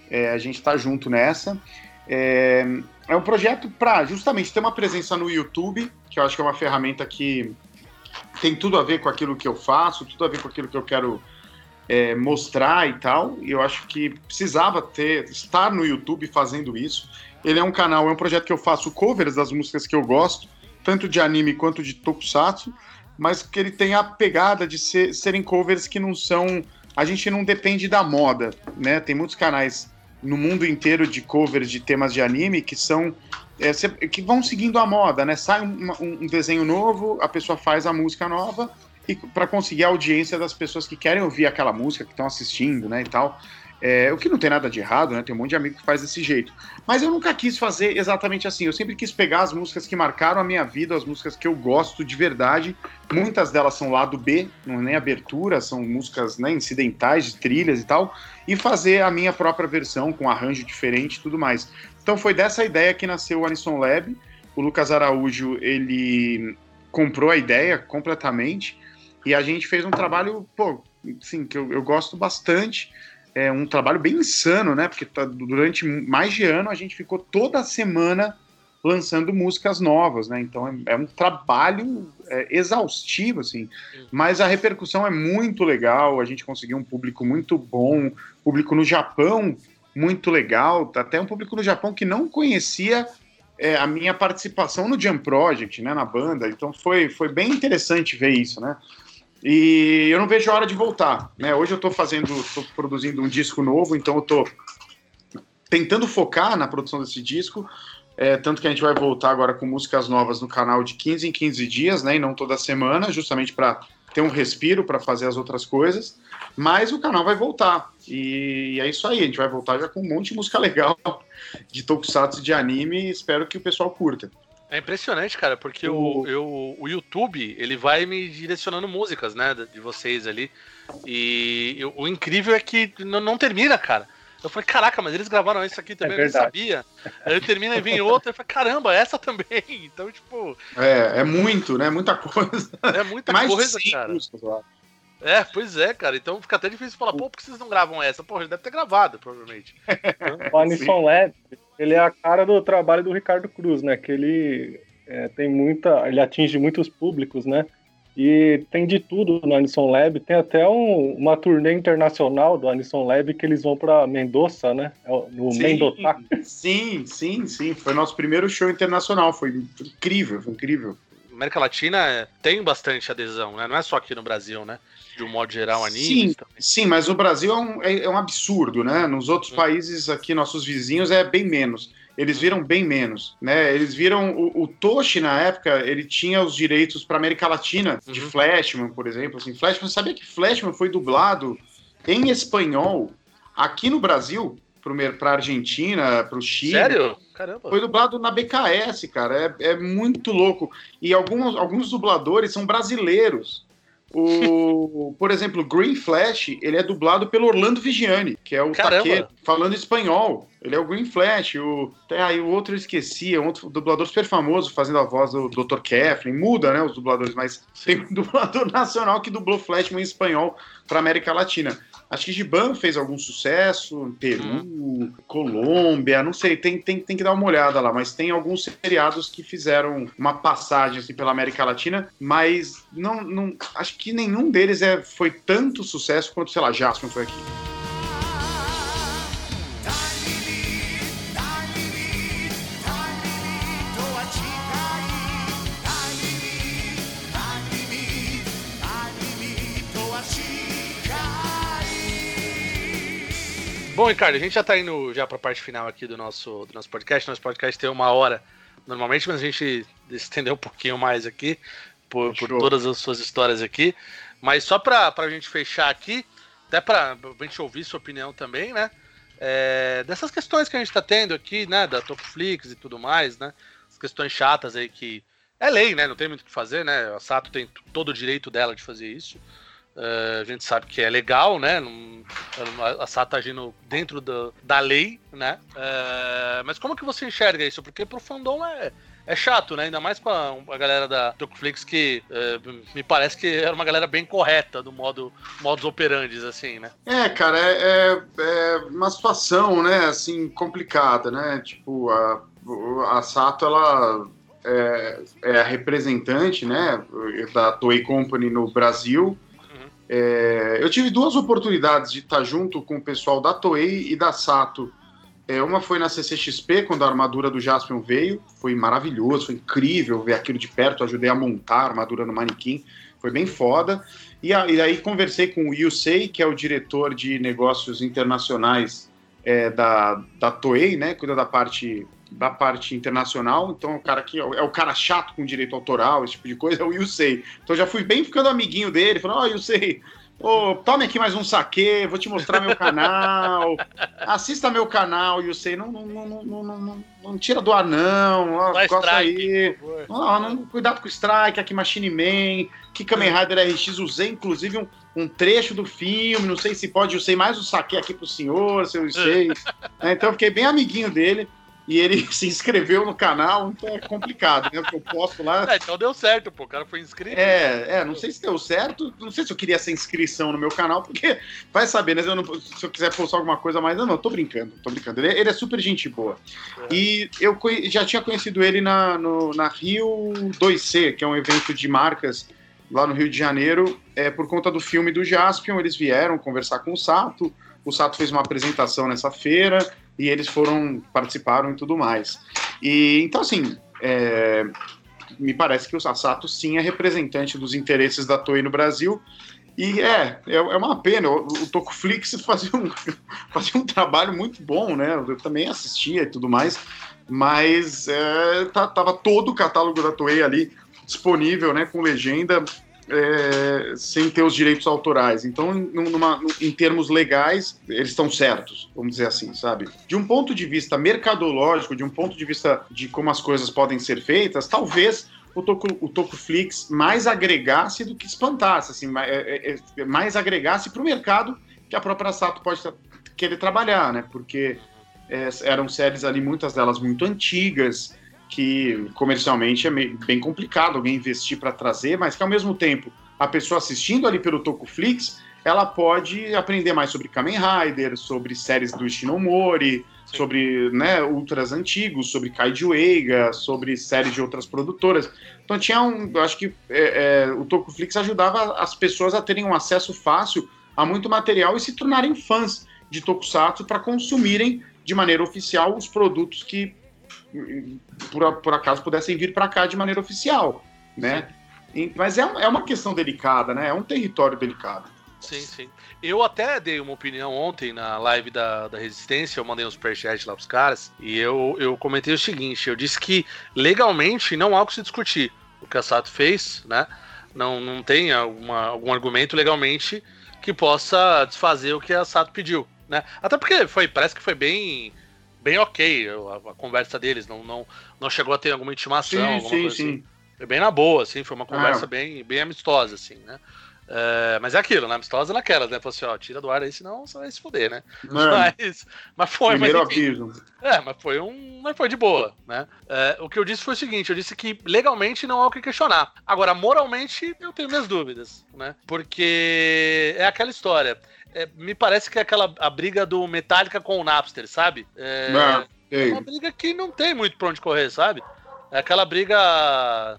É, a gente está junto nessa. É, é um projeto para justamente ter uma presença no YouTube, que eu acho que é uma ferramenta que tem tudo a ver com aquilo que eu faço, tudo a ver com aquilo que eu quero é, mostrar e tal. E eu acho que precisava ter estar no YouTube fazendo isso. Ele é um canal, é um projeto que eu faço covers das músicas que eu gosto, tanto de anime quanto de tokusatsu, mas que ele tem a pegada de ser, serem covers que não são. A gente não depende da moda, né? Tem muitos canais no mundo inteiro de covers de temas de anime que são é, que vão seguindo a moda, né? Sai um, um, desenho novo, a pessoa faz a música nova e para conseguir a audiência das pessoas que querem ouvir aquela música, que estão assistindo, né, e tal. É, o que não tem nada de errado, né? Tem um monte de amigo que faz desse jeito. Mas eu nunca quis fazer exatamente assim. Eu sempre quis pegar as músicas que marcaram a minha vida, as músicas que eu gosto de verdade. Muitas delas são lado B, não é nem abertura, são músicas né, incidentais, de trilhas e tal. E fazer a minha própria versão, com arranjo diferente e tudo mais. Então foi dessa ideia que nasceu o Anison Lab. O Lucas Araújo, ele comprou a ideia completamente e a gente fez um trabalho, pô, assim, que eu, eu gosto bastante. É um trabalho bem insano, né? Porque tá, durante mais de ano a gente ficou toda semana lançando músicas novas, né? Então é, é um trabalho é, exaustivo, assim. Mas a repercussão é muito legal. A gente conseguiu um público muito bom, público no Japão muito legal, até um público no Japão que não conhecia é, a minha participação no Jam Project, né, na banda. Então foi, foi bem interessante ver isso, né? E eu não vejo a hora de voltar. Né? Hoje eu estou fazendo, estou produzindo um disco novo, então eu estou tentando focar na produção desse disco. É, tanto que a gente vai voltar agora com músicas novas no canal de 15 em 15 dias, né? E não toda semana, justamente para ter um respiro para fazer as outras coisas, mas o canal vai voltar. E, é isso aí, a gente vai voltar já com um monte de música legal de tokusatsu de anime espero que o pessoal curta. É impressionante, cara, porque o, eu, o YouTube, ele vai me direcionando músicas, né, de vocês ali. E eu, o incrível é que não, não, termina, cara. Eu falei, caraca, mas eles gravaram isso aqui também, é eu não sabia. Aí termina e vem outra, eu falei, caramba, essa também. [laughs] Então, tipo. É, é muito, né? Muita coisa. É muita Mais coisa, cara. Músicas, é, pois é, cara. Então fica até difícil falar, pô, por que vocês não gravam essa? Pô, ele deve ter gravado, provavelmente. o Anisson Lab, ele é a cara do trabalho do Ricardo Cruz, né? Que ele é, tem muita. Ele atinge muitos públicos, né? E tem de tudo no Anisson Lab. Tem até um, uma turnê internacional do Anisson Lab que eles vão para Mendoza, né? É no sim, Sim, sim, sim. Foi nosso primeiro show internacional. Foi incrível, foi incrível. América Latina tem bastante adesão, né? Não é só aqui no Brasil, né? de um modo geral, anime. Sim, sim, mas o Brasil é um, é, é um absurdo, né? Nos outros hum. países aqui, nossos vizinhos, é bem menos. Eles hum. viram bem menos, né? Eles viram o, o Toshi na época, ele tinha os direitos para América Latina de uhum. Flashman, por exemplo. Assim, Flashman, sabia que Flashman foi dublado em espanhol aqui no Brasil para Argentina, para o Chile. Sério? Caramba. Foi dublado na BKS, cara. É, é muito louco. E alguns, alguns dubladores são brasileiros. O, [laughs] por exemplo, Green Flash, ele é dublado pelo Orlando Vigiani, que é o Taqueiro, falando espanhol. Ele é o Green Flash. O, aí o outro eu esqueci, é um outro dublador super famoso fazendo a voz do Dr. Keflin. Muda, né, os dubladores, mas tem um [laughs] dublador nacional que dublou Flash em espanhol para América Latina. Acho que Giban fez algum sucesso, Peru, hum. Colômbia, não sei, tem, tem, tem que dar uma olhada lá, mas tem alguns seriados que fizeram uma passagem assim, pela América Latina, mas não, não acho que nenhum deles é, foi tanto sucesso quanto, sei lá, Jasper foi aqui. Bom, Ricardo, a gente já tá indo já pra parte final aqui do nosso, do nosso podcast. Nosso podcast tem uma hora normalmente, mas a gente estendeu um pouquinho mais aqui por, por todas as suas histórias aqui. Mas só pra, pra gente fechar aqui, até pra, pra gente ouvir sua opinião também, né? É, dessas questões que a gente tá tendo aqui, né? Da Topflix e tudo mais, né? As questões chatas aí que. É lei, né? Não tem muito o que fazer, né? A Sato tem todo o direito dela de fazer isso. Uh, a gente sabe que é legal, né? a SAT tá agindo dentro da lei, né? Uh, mas como que você enxerga isso? Porque pro fandom é, é chato, né? Ainda mais com a, a galera da Tokuflix, que uh, me parece que era uma galera bem correta do modo modus operandes, assim, né? É, cara, é, é, é uma situação, né, assim, complicada, né? Tipo, a, a Sato, ela é, é a representante, né, da Toei Company no Brasil, é, eu tive duas oportunidades de estar junto com o pessoal da Toei e da Sato. É, uma foi na CCXP, quando a armadura do Jaspion veio. Foi maravilhoso, foi incrível ver aquilo de perto. Ajudei a montar a armadura no manequim. Foi bem foda. E, a, e aí conversei com o Yusei, que é o diretor de negócios internacionais é, da, da Toei, né? Cuida da parte da parte internacional, então o cara que é o cara chato com direito autoral, esse tipo de coisa, é o Yusei. Então já fui bem ficando amiguinho dele, falando, ó, oh, Yusei, oh, tome aqui mais um saque, vou te mostrar meu canal, assista meu canal, Yusei, não, não, não, não, não, não, tira do ar não, ó, gosta aí, oh, não, cuidado com o strike, aqui Machine Man, que Kamen Rider RX, usei inclusive um, um trecho do filme, não sei se pode, eu sei mais o saque aqui pro senhor, seu Yusei, [laughs] é, então eu fiquei bem amiguinho dele, e ele [laughs] se inscreveu no canal, então é complicado, né? Porque eu posto lá. É, então deu certo, pô. O cara foi inscrito. É, é, não sei se deu certo. Não sei se eu queria essa inscrição no meu canal, porque vai saber, né? Se eu, não, se eu quiser postar alguma coisa mais. Não, não, tô brincando, tô brincando. Ele, ele é super gente boa. É. E eu já tinha conhecido ele na, no, na Rio 2C, que é um evento de marcas lá no Rio de Janeiro, é, por conta do filme do Jaspion. Eles vieram conversar com o Sato. O Sato fez uma apresentação nessa feira e eles foram, participaram e tudo mais. E então, assim, é, me parece que o Sato sim é representante dos interesses da Toei no Brasil. E é, é, é uma pena. O, o Tokuflix [laughs] fazia um, fazia um trabalho muito bom, né? Eu também assistia e tudo mais, mas é, tá, tava todo o catálogo da Toei ali disponível, né? Com legenda. É, sem ter os direitos autorais. Então, numa, em termos legais, eles estão certos, vamos dizer assim, sabe? De um ponto de vista mercadológico, de um ponto de vista de como as coisas podem ser feitas, talvez o, Toku, o mais agregasse do que espantasse, assim, mais, é, é, é, mais agregasse para o mercado que a própria Sato pode querer trabalhar, né? Porque é, eram séries ali, muitas delas muito antigas, que comercialmente é bem complicado alguém investir para trazer, mas que ao mesmo tempo a pessoa assistindo ali pelo Tokuflix, ela pode aprender mais sobre Kamen Rider, sobre séries do Ishinomori, Sim. sobre né, ultras antigos, sobre Kaiju Eiga, sobre séries de outras produtoras. Então tinha um, eu acho que é, é, o Tokuflix ajudava as pessoas a terem um acesso fácil a muito material e se tornarem fãs de Tokusatsu para consumirem de maneira oficial os produtos que por, por acaso pudessem vir para cá de maneira oficial, né? E, mas é, é uma questão delicada, né? É um território delicado. Sim, sim. Eu até dei uma opinião ontem na live da, da Resistência, eu mandei um superchat lá pros caras, e eu, eu comentei o seguinte, eu disse que legalmente não há o que se discutir o que a Sato fez, né? Não, não tem alguma, algum argumento legalmente que possa desfazer o que a Sato pediu, né? Até porque foi, parece que foi bem bem ok a, a, conversa deles, não, não, não chegou a ter alguma intimação, sim, alguma sim, coisa sim. assim. Foi bem na boa, assim, foi uma conversa ah. bem, bem amistosa, assim, né? É, mas é aquilo, né? Amistosa naquela, né? Falou assim, ó, tira do ar aí, senão você vai se fuder, né? [laughs] Mas, mas foi, Primeiro mas, enfim, É, mas foi um. Mas foi de boa, né? É, o que eu disse foi o seguinte: eu disse que legalmente não há o que questionar. Agora, moralmente, eu tenho minhas dúvidas, né? Porque é aquela história é, me parece que é aquela a briga do Metallica com o Napster, sabe? É, não, é uma briga que não tem muito pra onde correr, sabe? É aquela briga.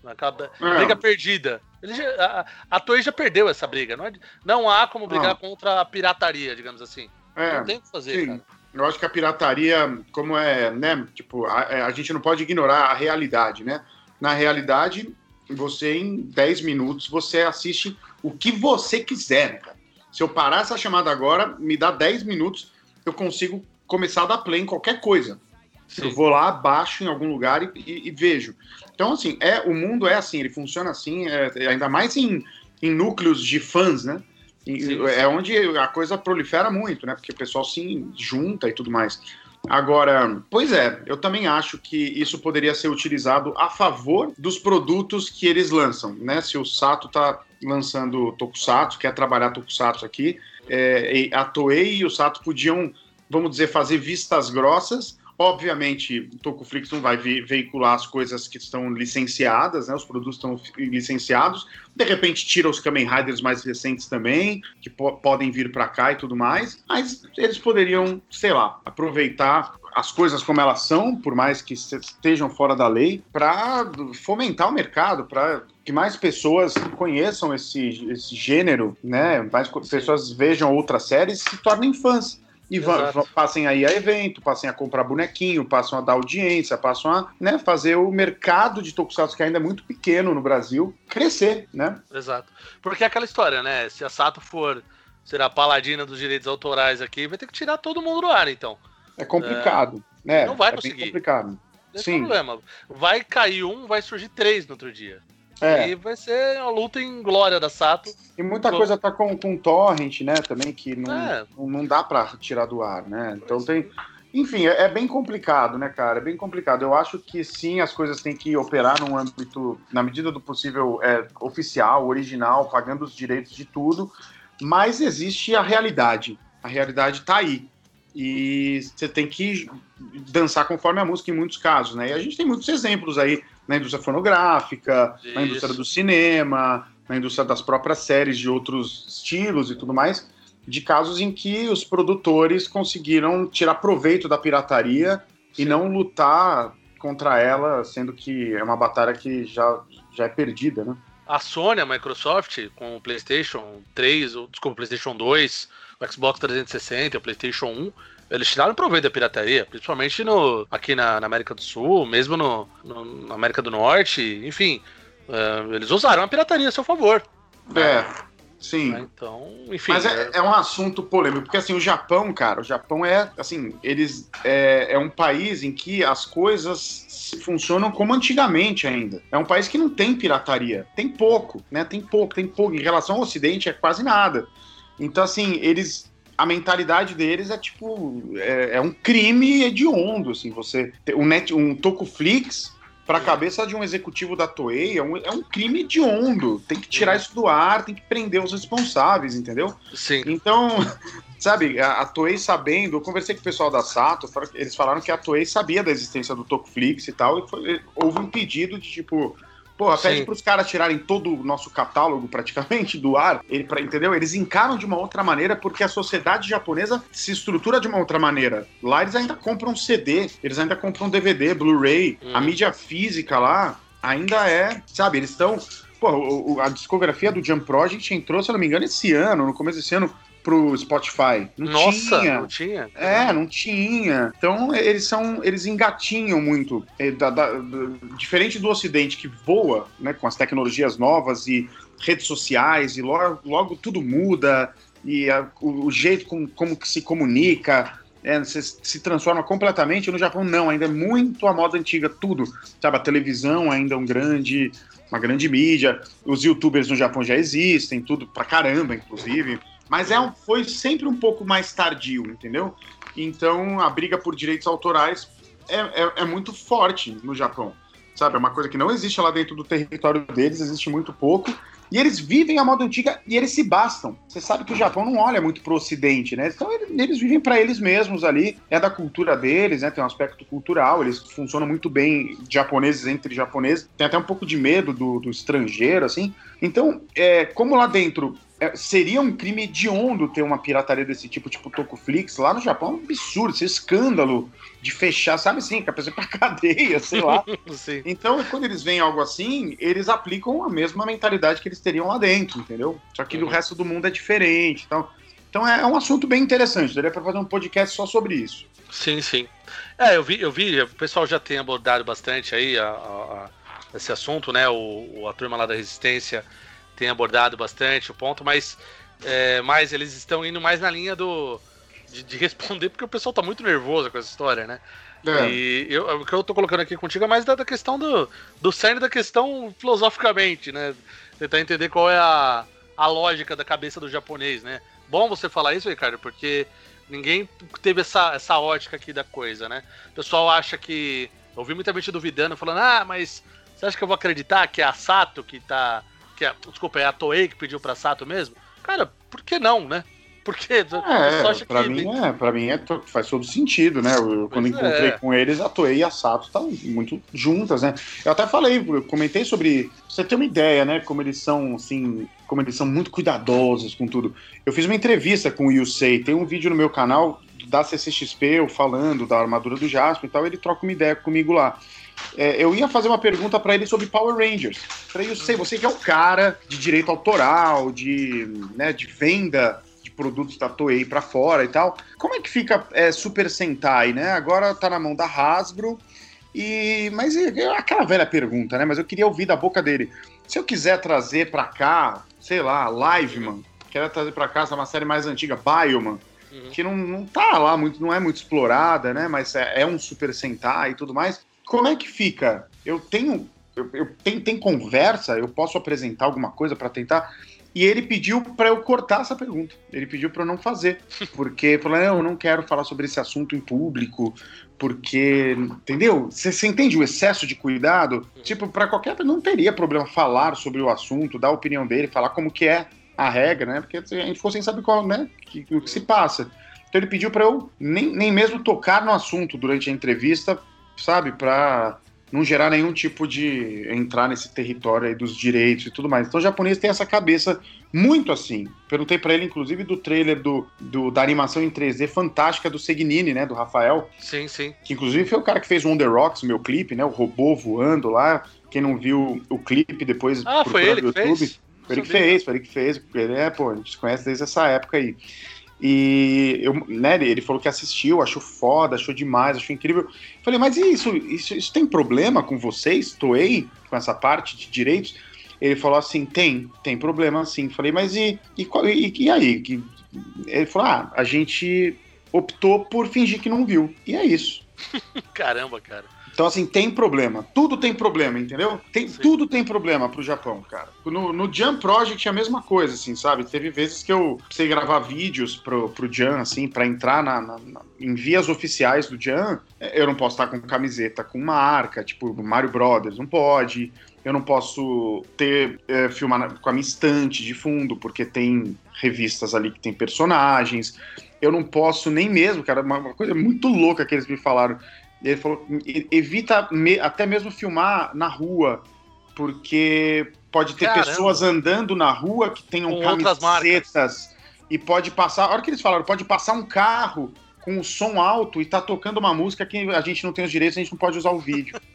Aquela é. briga perdida. Já, a, a Toei já perdeu essa briga. Não, é, não há como brigar contra a pirataria, digamos assim. É, não tem o que fazer, sim. cara. Eu acho que a pirataria, como é, né? Tipo, a, é, a gente não pode ignorar a realidade, né? Na realidade, você em 10 minutos você assiste o que você quiser, né, cara? Se eu parar essa chamada agora, me dá 10 minutos, eu consigo começar a dar play em qualquer coisa. Sim. Eu vou lá, baixo em algum lugar e, e, e, vejo. Então, assim, é, o mundo é assim, ele funciona assim, é, ainda mais em, em núcleos de fãs, né? E, é onde a coisa prolifera muito, né? Porque o pessoal se junta e tudo mais. Agora, pois é, eu também acho que isso poderia ser utilizado a favor dos produtos que eles lançam, né? Se o Sato tá lançando Tokusatsu, quer trabalhar Tokusatsu aqui, é, a Toei e o Sato podiam, vamos dizer, fazer vistas grossas. Obviamente, Tokuflix não vai ve veicular as coisas que estão licenciadas, né? Os produtos estão licenciados. De repente, tira os Kamen Riders mais recentes também, que po podem vir para cá e tudo mais. Mas eles poderiam, sei lá, aproveitar as coisas como elas são, por mais que estejam fora da lei, para fomentar o mercado, para que mais pessoas conheçam esse, esse gênero, né? Mais pessoas vejam outras séries e se tornem fãs. E passem aí a evento, passem a comprar bonequinho, passam a dar audiência, passam a né, fazer o mercado de tokusatsu, que ainda é muito pequeno no Brasil, crescer, né? Exato. Porque é aquela história, né? Se a Sato for ser a paladina dos direitos autorais aqui, vai ter que tirar todo mundo do ar, então. É complicado. É, né? Não vai é conseguir. complicado. Esse Sim. problema. Vai cair um, vai surgir três no outro dia. É. E vai ser uma luta em glória da Sato. E muita coisa tá com, com torrent, né, também, que não, é. não dá para tirar do ar, né? Então tem. Enfim, é, é, bem complicado, né, cara? É bem complicado. Eu acho que sim, as coisas têm que operar num âmbito, na medida do possível, é, oficial, original, pagando os direitos de tudo, mas existe a realidade. A realidade tá aí. E você tem que dançar conforme a música em muitos casos, né? E a gente tem muitos exemplos aí na indústria fonográfica, Isso. na indústria do cinema, na indústria das próprias séries de outros estilos e tudo mais, de casos em que os produtores conseguiram tirar proveito da pirataria Sim. e não lutar contra ela, sendo que é uma batalha que já, já é perdida, né? A Sony, a Microsoft, com o PlayStation 3, ou desculpa, o PlayStation 2, o Xbox 360, o PlayStation 1, eles tiraram proveito da pirataria, principalmente no, aqui na, na América do Sul, mesmo no, no, na América do Norte, enfim. Uh, eles usaram a pirataria a seu favor. É. Sim. Né? Então, enfim. Mas é, é, é, um assunto polêmico, porque assim, o Japão, cara, o Japão é, assim, eles é, é um país em que as coisas funcionam como antigamente ainda. É um país que não tem pirataria. Tem pouco, né? Tem pouco, tem pouco. Em relação ao Ocidente, é quase nada. Então, assim, eles a mentalidade deles é tipo é, é, um crime hediondo assim você um net um Tokuflix para a cabeça de um executivo da Toei é um, é um crime hediondo. Tem que tirar isso do ar, tem que prender os responsáveis, entendeu? Sim. Então, [laughs] sabe, a, a Toei sabendo, eu conversei com o pessoal da Sato, eles falaram que a Toei sabia da existência do Tokuflix e tal, e foi, houve um pedido de tipo Porra, pede pros caras tirarem todo o nosso catálogo praticamente do ar, ele, pra, entendeu? Eles encaram de uma outra maneira porque a sociedade japonesa se estrutura de uma outra maneira. Lá eles ainda compram CD, eles ainda compram DVD, Blu-ray, hum. a mídia física lá ainda é, sabe, eles estão. Pô, a discografia do Jump Project entrou, se eu não me engano, esse ano, no começo desse ano, pro Spotify. Não Nossa, tinha. não tinha? É, não tinha. Então eles são, eles engatinham muito. É, da, da, diferente do Ocidente que voa, né, com as tecnologias novas e redes sociais e logo, logo tudo muda e a, o, o, jeito com, como que se comunica. É, se, se transforma completamente. No Japão, não, ainda é muito a moda antiga, tudo. Sabe, a televisão ainda é um grande, uma grande mídia. Os youtubers no Japão já existem, tudo pra caramba, inclusive. Mas é um, foi sempre um pouco mais tardio, entendeu? Então a briga por direitos autorais é, é, é muito forte no Japão. Sabe? É uma coisa que não existe lá dentro do território deles, existe muito pouco. E eles vivem a moda antiga e eles se bastam. Você sabe que o Japão não olha muito pro ocidente, né? Então eles, vivem para eles mesmos ali. É da cultura deles, né? Tem um aspecto cultural. Eles funcionam muito bem japoneses entre japoneses. Tem até um pouco de medo do, do estrangeiro, assim. Então, é, como lá dentro é, seria um crime hediondo ter uma pirataria desse tipo, tipo Tokuflix. Lá no Japão é um absurdo, esse escândalo de fechar, sabe assim, que a pessoa pra [laughs] cadeia, sei lá. [laughs] então, quando eles veem algo assim, eles aplicam a mesma mentalidade que eles teriam lá dentro, entendeu? Só que uhum. no resto do mundo é diferente. Então, então é, é um assunto bem interessante. Daria para fazer um podcast só sobre isso. Sim, sim. É, eu vi, eu vi, o pessoal já tem abordado bastante aí a, a, a esse assunto, né? O, a turma lá da Resistência tem abordado bastante o ponto, mas é, mais eles estão indo mais na linha do de, de, responder, porque o pessoal tá muito nervoso com essa história, né? É. E eu, o que eu tô colocando aqui contigo é mais da, da questão do, do cerne da questão filosoficamente, né? Tentar entender qual é a, a lógica da cabeça do japonês, né? Bom você falar isso, Ricardo, porque ninguém teve essa, essa ótica aqui da coisa, né? O pessoal acha que. Eu ouvi muita gente duvidando, falando, ah, mas você acha que eu vou acreditar que é a Sato que tá que é, desculpa, é a Toei que pediu pra Sato mesmo? Cara, por que não, né? Porque é, pra, mim, é, pra mim é, faz todo sentido, né? Eu, quando encontrei é. com eles, a Toei e a Sato estão muito juntas, né? Eu até falei, eu comentei sobre. Você ter uma ideia, né? Como eles são, assim, como eles são muito cuidadosos com tudo. Eu fiz uma entrevista com o Yusei, tem um vídeo no meu canal da CCXP, eu falando da armadura do Jasper e tal, ele troca uma ideia comigo lá. É, eu ia fazer uma pergunta para ele sobre Power Rangers. Falei, eu sei, você que é o cara de direito autoral, de, né, de venda de produtos da Toei para fora e tal. Como é que fica é, Super Sentai, né? Agora tá na mão da Hasbro. E mas é aquela velha pergunta, né? Mas eu queria ouvir da boca dele. Se eu quiser trazer para cá, sei lá, Liveman, quero trazer para cá essa é uma série mais antiga, Bioman, uhum. que não, não tá lá muito, não é muito explorada, né? Mas é, é um Super Sentai e tudo mais. Como é que fica? Eu tenho. Eu, eu tem, tem conversa, eu posso apresentar alguma coisa para tentar. E ele pediu para eu cortar essa pergunta. Ele pediu para eu não fazer. [laughs] Porque falou: eu não quero falar sobre esse assunto em público. Porque, entendeu? Você entende o excesso de cuidado? Tipo, para qualquer não teria problema falar sobre o assunto, dar a opinião dele, falar como que é a regra, né? Porque a gente ficou sem saber qual, né? O que se passa. Então ele pediu para eu nem, nem mesmo tocar no assunto durante a entrevista, sabe, para não gerar nenhum tipo de entrar nesse território aí dos direitos e tudo mais. Então o japonês tem essa cabeça muito assim. Perguntei para ele, inclusive, do trailer do, do, da animação em 3D fantástica do Segnini, né, do Rafael. Sim, sim. Que inclusive foi o cara que fez o On The Rocks, meu clipe, né, o robô voando lá. Quem não viu o clipe depois ah, foi ele que YouTube, fez? Foi ele que fez, foi ele que fez. Ele é, pô, a gente se conhece desde essa época aí. E eu, né, ele falou que assistiu, achou foda, achou demais, achou incrível. Falei, mas isso, isso, isso tem problema com vocês, Toei, com essa parte de direitos? Ele falou assim: tem, tem problema sim. Falei, mas e, e, e, e aí? Ele falou: ah, a gente optou por fingir que não viu. E é isso. [laughs] Caramba, cara. Então, assim, tem problema. Tudo tem problema, entendeu? Tem, tudo tem problema pro Japão, cara. No, no Jam Project é a mesma coisa, assim, sabe? Teve vezes que eu precisei gravar vídeos pro, pro Jam, assim, para entrar na, na, na, em vias oficiais do Jam. Eu não posso estar com camiseta com marca, tipo Mario Brothers, não pode. Eu não posso ter é, filmar com a minha estante de fundo, porque tem revistas ali que tem personagens. Eu não posso nem mesmo, cara, uma coisa muito louca que eles me falaram. Ele falou: evita me, até mesmo filmar na rua, porque pode ter Caramba. pessoas andando na rua que tenham com camisetas e pode passar. A hora que eles falaram, pode passar um carro com o som alto e tá tocando uma música que a gente não tem os direitos, a gente não pode usar o vídeo. [laughs]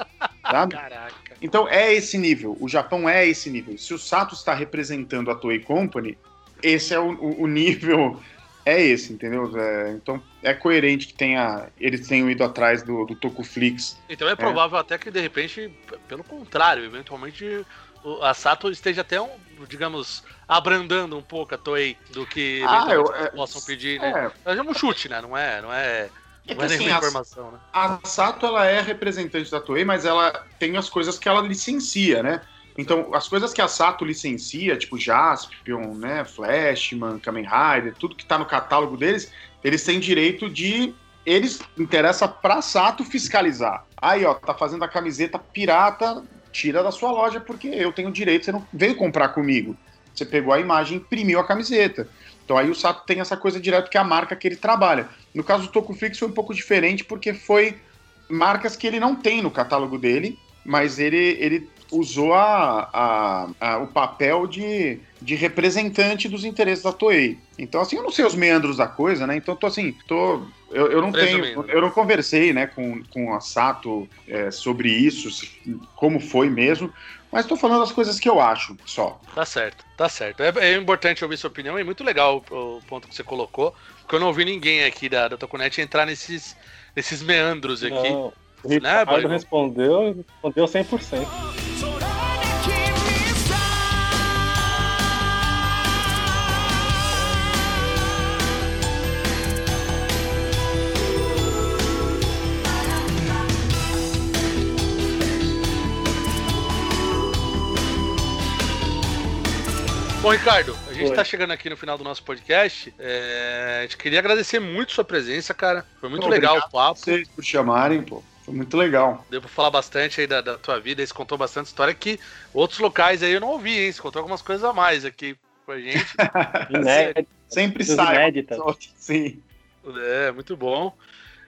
sabe? Caraca. Então é esse nível. O Japão é esse nível. Se o Sato está representando a Toei Company, esse é o, o nível é esse, entendeu? É, então é coerente que tenha, eles tenham ido atrás do, do Tokuflix. Então é, é provável até que de repente, pelo contrário, eventualmente a Sato esteja até, um, digamos, abrandando um pouco a Toei do que ah, eu, é, possam pedir, né? É. é um chute, né? Não é, não é, é não é assim, informação, né? A Sato ela é representante da Toei, mas ela tem as coisas que ela licencia, né? Então, as coisas que a Sato licencia, tipo Jaspion, né, Flashman, Kamen Rider, tudo que tá no catálogo deles, eles têm direito de. Eles interessa pra Sato fiscalizar. Aí, ó, tá fazendo a camiseta pirata, tira da sua loja, porque eu tenho direito, você não veio comprar comigo. Você pegou a imagem imprimiu a camiseta. Então aí o Sato tem essa coisa direto que é a marca que ele trabalha. No caso do Tokuflix foi um pouco diferente, porque foi marcas que ele não tem no catálogo dele, mas ele, ele usou a, a, a, o papel de, de representante dos interesses da Toei. Então, assim, eu não sei os meandros da coisa, né? Então, tô assim, tô. Eu, eu não tenho. Eu não conversei, né, com, com a Sato é, sobre isso, como foi mesmo. Mas estou falando as coisas que eu acho, só. Tá certo, tá certo. É, é importante ouvir sua opinião, é muito legal o, o, ponto que você colocou, porque eu não ouvi ninguém aqui da, da Toconet entrar nesses, nesses meandros aqui. Não. O Ricardo né, respondeu, respondeu 100%. Bom, Ricardo, a gente está chegando aqui no final do nosso podcast. É, a gente queria agradecer muito sua presença, cara. Foi muito legal o papo. Vocês por chamarem, pô. Foi muito legal. Deu pra falar bastante aí da, da tua vida, você contou bastante história que outros locais aí eu não ouvi, hein? Você contou algumas coisas a mais aqui com a gente. [laughs] Inédita. Sempre sai. Inédita. Sim. É, muito bom.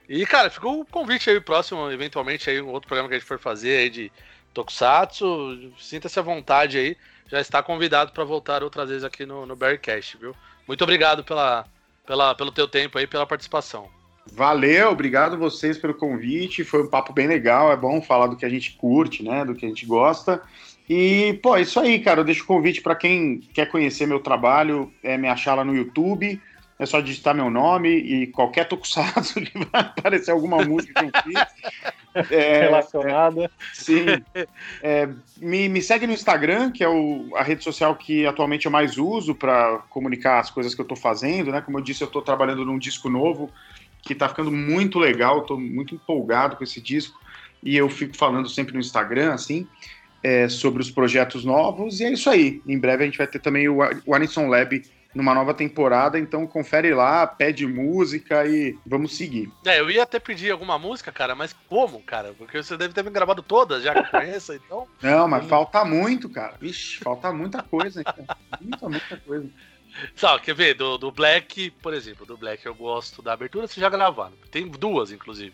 E, cara, ficou o convite aí próximo, eventualmente, aí, um outro programa que a gente for fazer aí de Tokusatsu. Sinta-se à vontade aí já está convidado para voltar outras vezes aqui no, no Bearcast, viu? Muito obrigado pela, pela, pelo teu tempo aí, pela participação. Valeu, obrigado vocês pelo convite. Foi um papo bem legal. É bom falar do que a gente curte, né? Do que a gente gosta. E, pô, é isso aí, cara. Eu deixo o convite para quem quer conhecer meu trabalho, é me achar lá no YouTube. É só digitar meu nome e qualquer tokusatsu [laughs] que vai aparecer alguma música que eu fiz. É, relacionada. É, sim. É, me, me segue no Instagram, que é o, a rede social que atualmente eu mais uso para comunicar as coisas que eu estou fazendo, né? Como eu disse, eu estou trabalhando num disco novo que está ficando muito legal, estou muito empolgado com esse disco e eu fico falando sempre no Instagram, assim, é, sobre os projetos novos e é isso aí. Em breve a gente vai ter também o, o Anisson Lab numa nova temporada, então confere lá, pede música e vamos seguir. É, eu ia até pedir alguma música, cara, mas como, cara? Porque você deve ter me gravado todas já que eu conheço, então. [laughs] Não, mas falta muito, cara. Vixe, falta muita coisa, muita, muita coisa. Só, quer ver? Do, do Black, por exemplo, do Black eu gosto da abertura, você já gravaram. Tem duas, inclusive.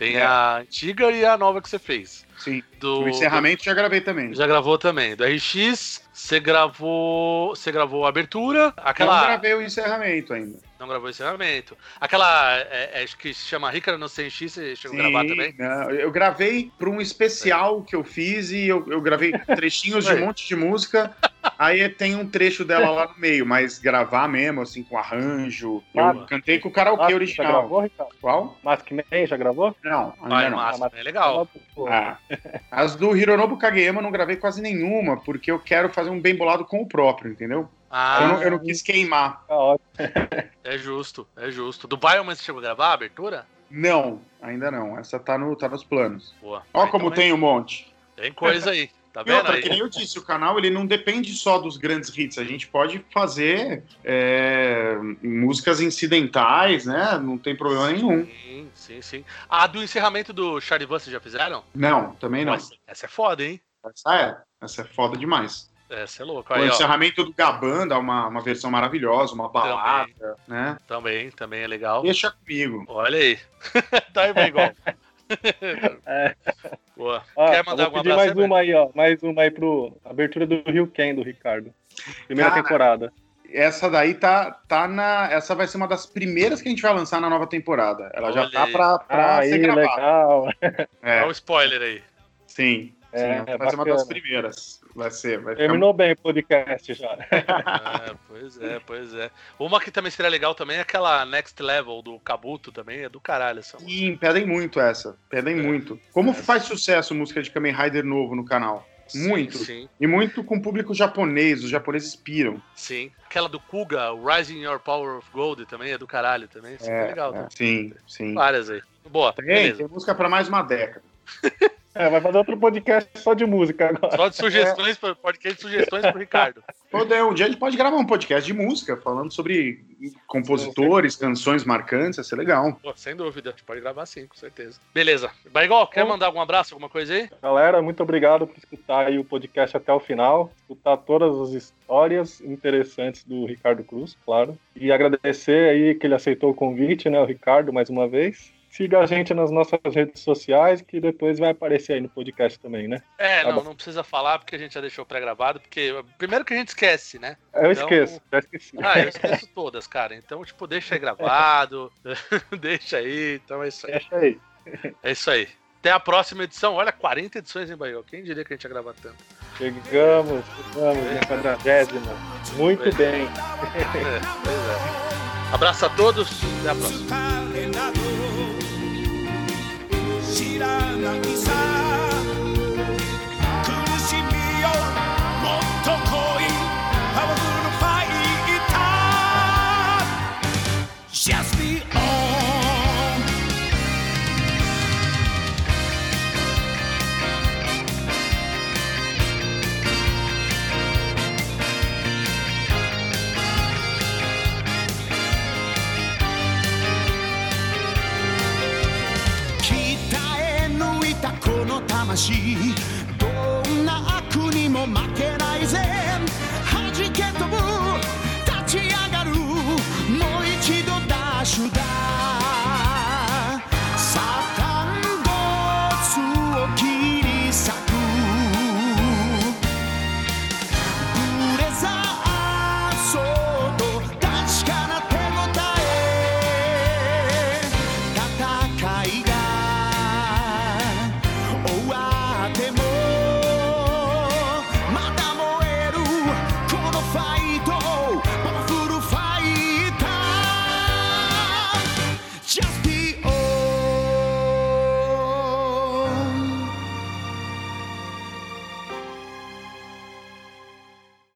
Tem é. a antiga e a nova que você fez. Sim. Do, o encerramento do... já gravei também. Já gravou também. Do RX, você gravou. Você gravou a abertura. Aquela... Não gravei o encerramento ainda. Não gravou o encerramento. Aquela é, é, que se chama Rica no CNX, você chegou Sim, a gravar também? Não, eu gravei para um especial que eu fiz e eu, eu gravei [laughs] trechinhos de um monte de música. Aí tem um trecho dela lá no meio, mas gravar mesmo, assim, com arranjo. Eu cantei com o karaokê original. Já gravou, Ricardo? Qual? Mask Man, já gravou? Não, ainda não. Mask é legal. Ah. As do Hironobu Kageyama eu não gravei quase nenhuma, porque eu quero fazer um bem bolado com o próprio, entendeu? Ah, eu, não, eu não quis queimar. [laughs] É justo, é justo. Do Bioman você chegou a gravar a abertura? Não, ainda não. Essa tá, no, tá nos planos. Boa. Ó, como então tem um monte. Tem coisa aí. Tá vendo? E outra, que nem eu disse, o canal ele não depende só dos grandes hits. A gente pode fazer é, músicas incidentais, né? Não tem problema nenhum. Sim, sim, sim. A do encerramento do Charivan, vocês já fizeram? Não, também não. Nossa, essa é foda, hein? Essa é. Essa é foda demais. Essa é louco. Aí, o encerramento do Gabanda, uma, uma versão maravilhosa, uma balada, também, né? Também, também é legal. Deixa comigo. Olha aí. [laughs] tá aí, igual. É. [laughs] Boa. Ó, Quer mandar alguma mais uma aí, ó. Mais uma aí pro abertura do Rio Ken do Ricardo. Primeira Cara, temporada. Essa daí tá, tá na. Essa vai ser uma das primeiras que a gente vai lançar na nova temporada. Ela Olha já tá pra, pra ah, ser aí, gravada. Legal. É. Olha o spoiler aí. Sim. É, sim, vai ser uma das primeiras. Vai ser. Vai Terminou ficar... bem o podcast já. [laughs] É, pois é, pois é. Uma que também seria legal também é aquela Next Level do Kabuto também, é do caralho essa música. Sim, pedem muito essa. Pedem é. muito. Como faz sucesso música de Kamen Rider novo no canal? Muito. Sim, sim. E muito com público japonês, os japoneses piram. Sim. Aquela do Kuga, o Rising Your Power of Gold também é do caralho também. Isso é, é legal. É. Sim, sim. Várias aí. Boa. Tem, tem música para mais uma década. [laughs] É, vai fazer outro podcast só de música agora. Só de sugestões, é. podcast de sugestões pro Ricardo. [laughs] Poder, um dia a gente pode gravar um podcast de música, falando sobre compositores, canções marcantes, ia ser legal. Pô, sem dúvida, a gente pode gravar sim, com certeza. Beleza. Baigol, quer mandar algum abraço, alguma coisa aí? Galera, muito obrigado por escutar aí o podcast até o final, escutar todas as histórias interessantes do Ricardo Cruz, claro. E agradecer aí que ele aceitou o convite, né, o Ricardo, mais uma vez. Siga a gente nas nossas redes sociais, que depois vai aparecer aí no podcast também, né? É, tá não, não precisa falar, porque a gente já deixou pré-gravado, porque primeiro que a gente esquece, né? Eu então... esqueço, já esqueci. Ah, eu esqueço [laughs] todas, cara. Então, tipo, deixa aí gravado, [laughs] deixa aí, então é isso aí. Deixa aí. É isso aí. Até a próxima edição. Olha, 40 edições em Bahia. Quem diria que a gente ia gravar tanto? Chegamos, chegamos na quadragésima. Muito pois bem. [laughs] É, é. Abraço a todos, até a próxima. 知ら魂。どんな悪にも負けないぜ。弾け飛ぶ。立ち上がる。もう一度ダッシュだ。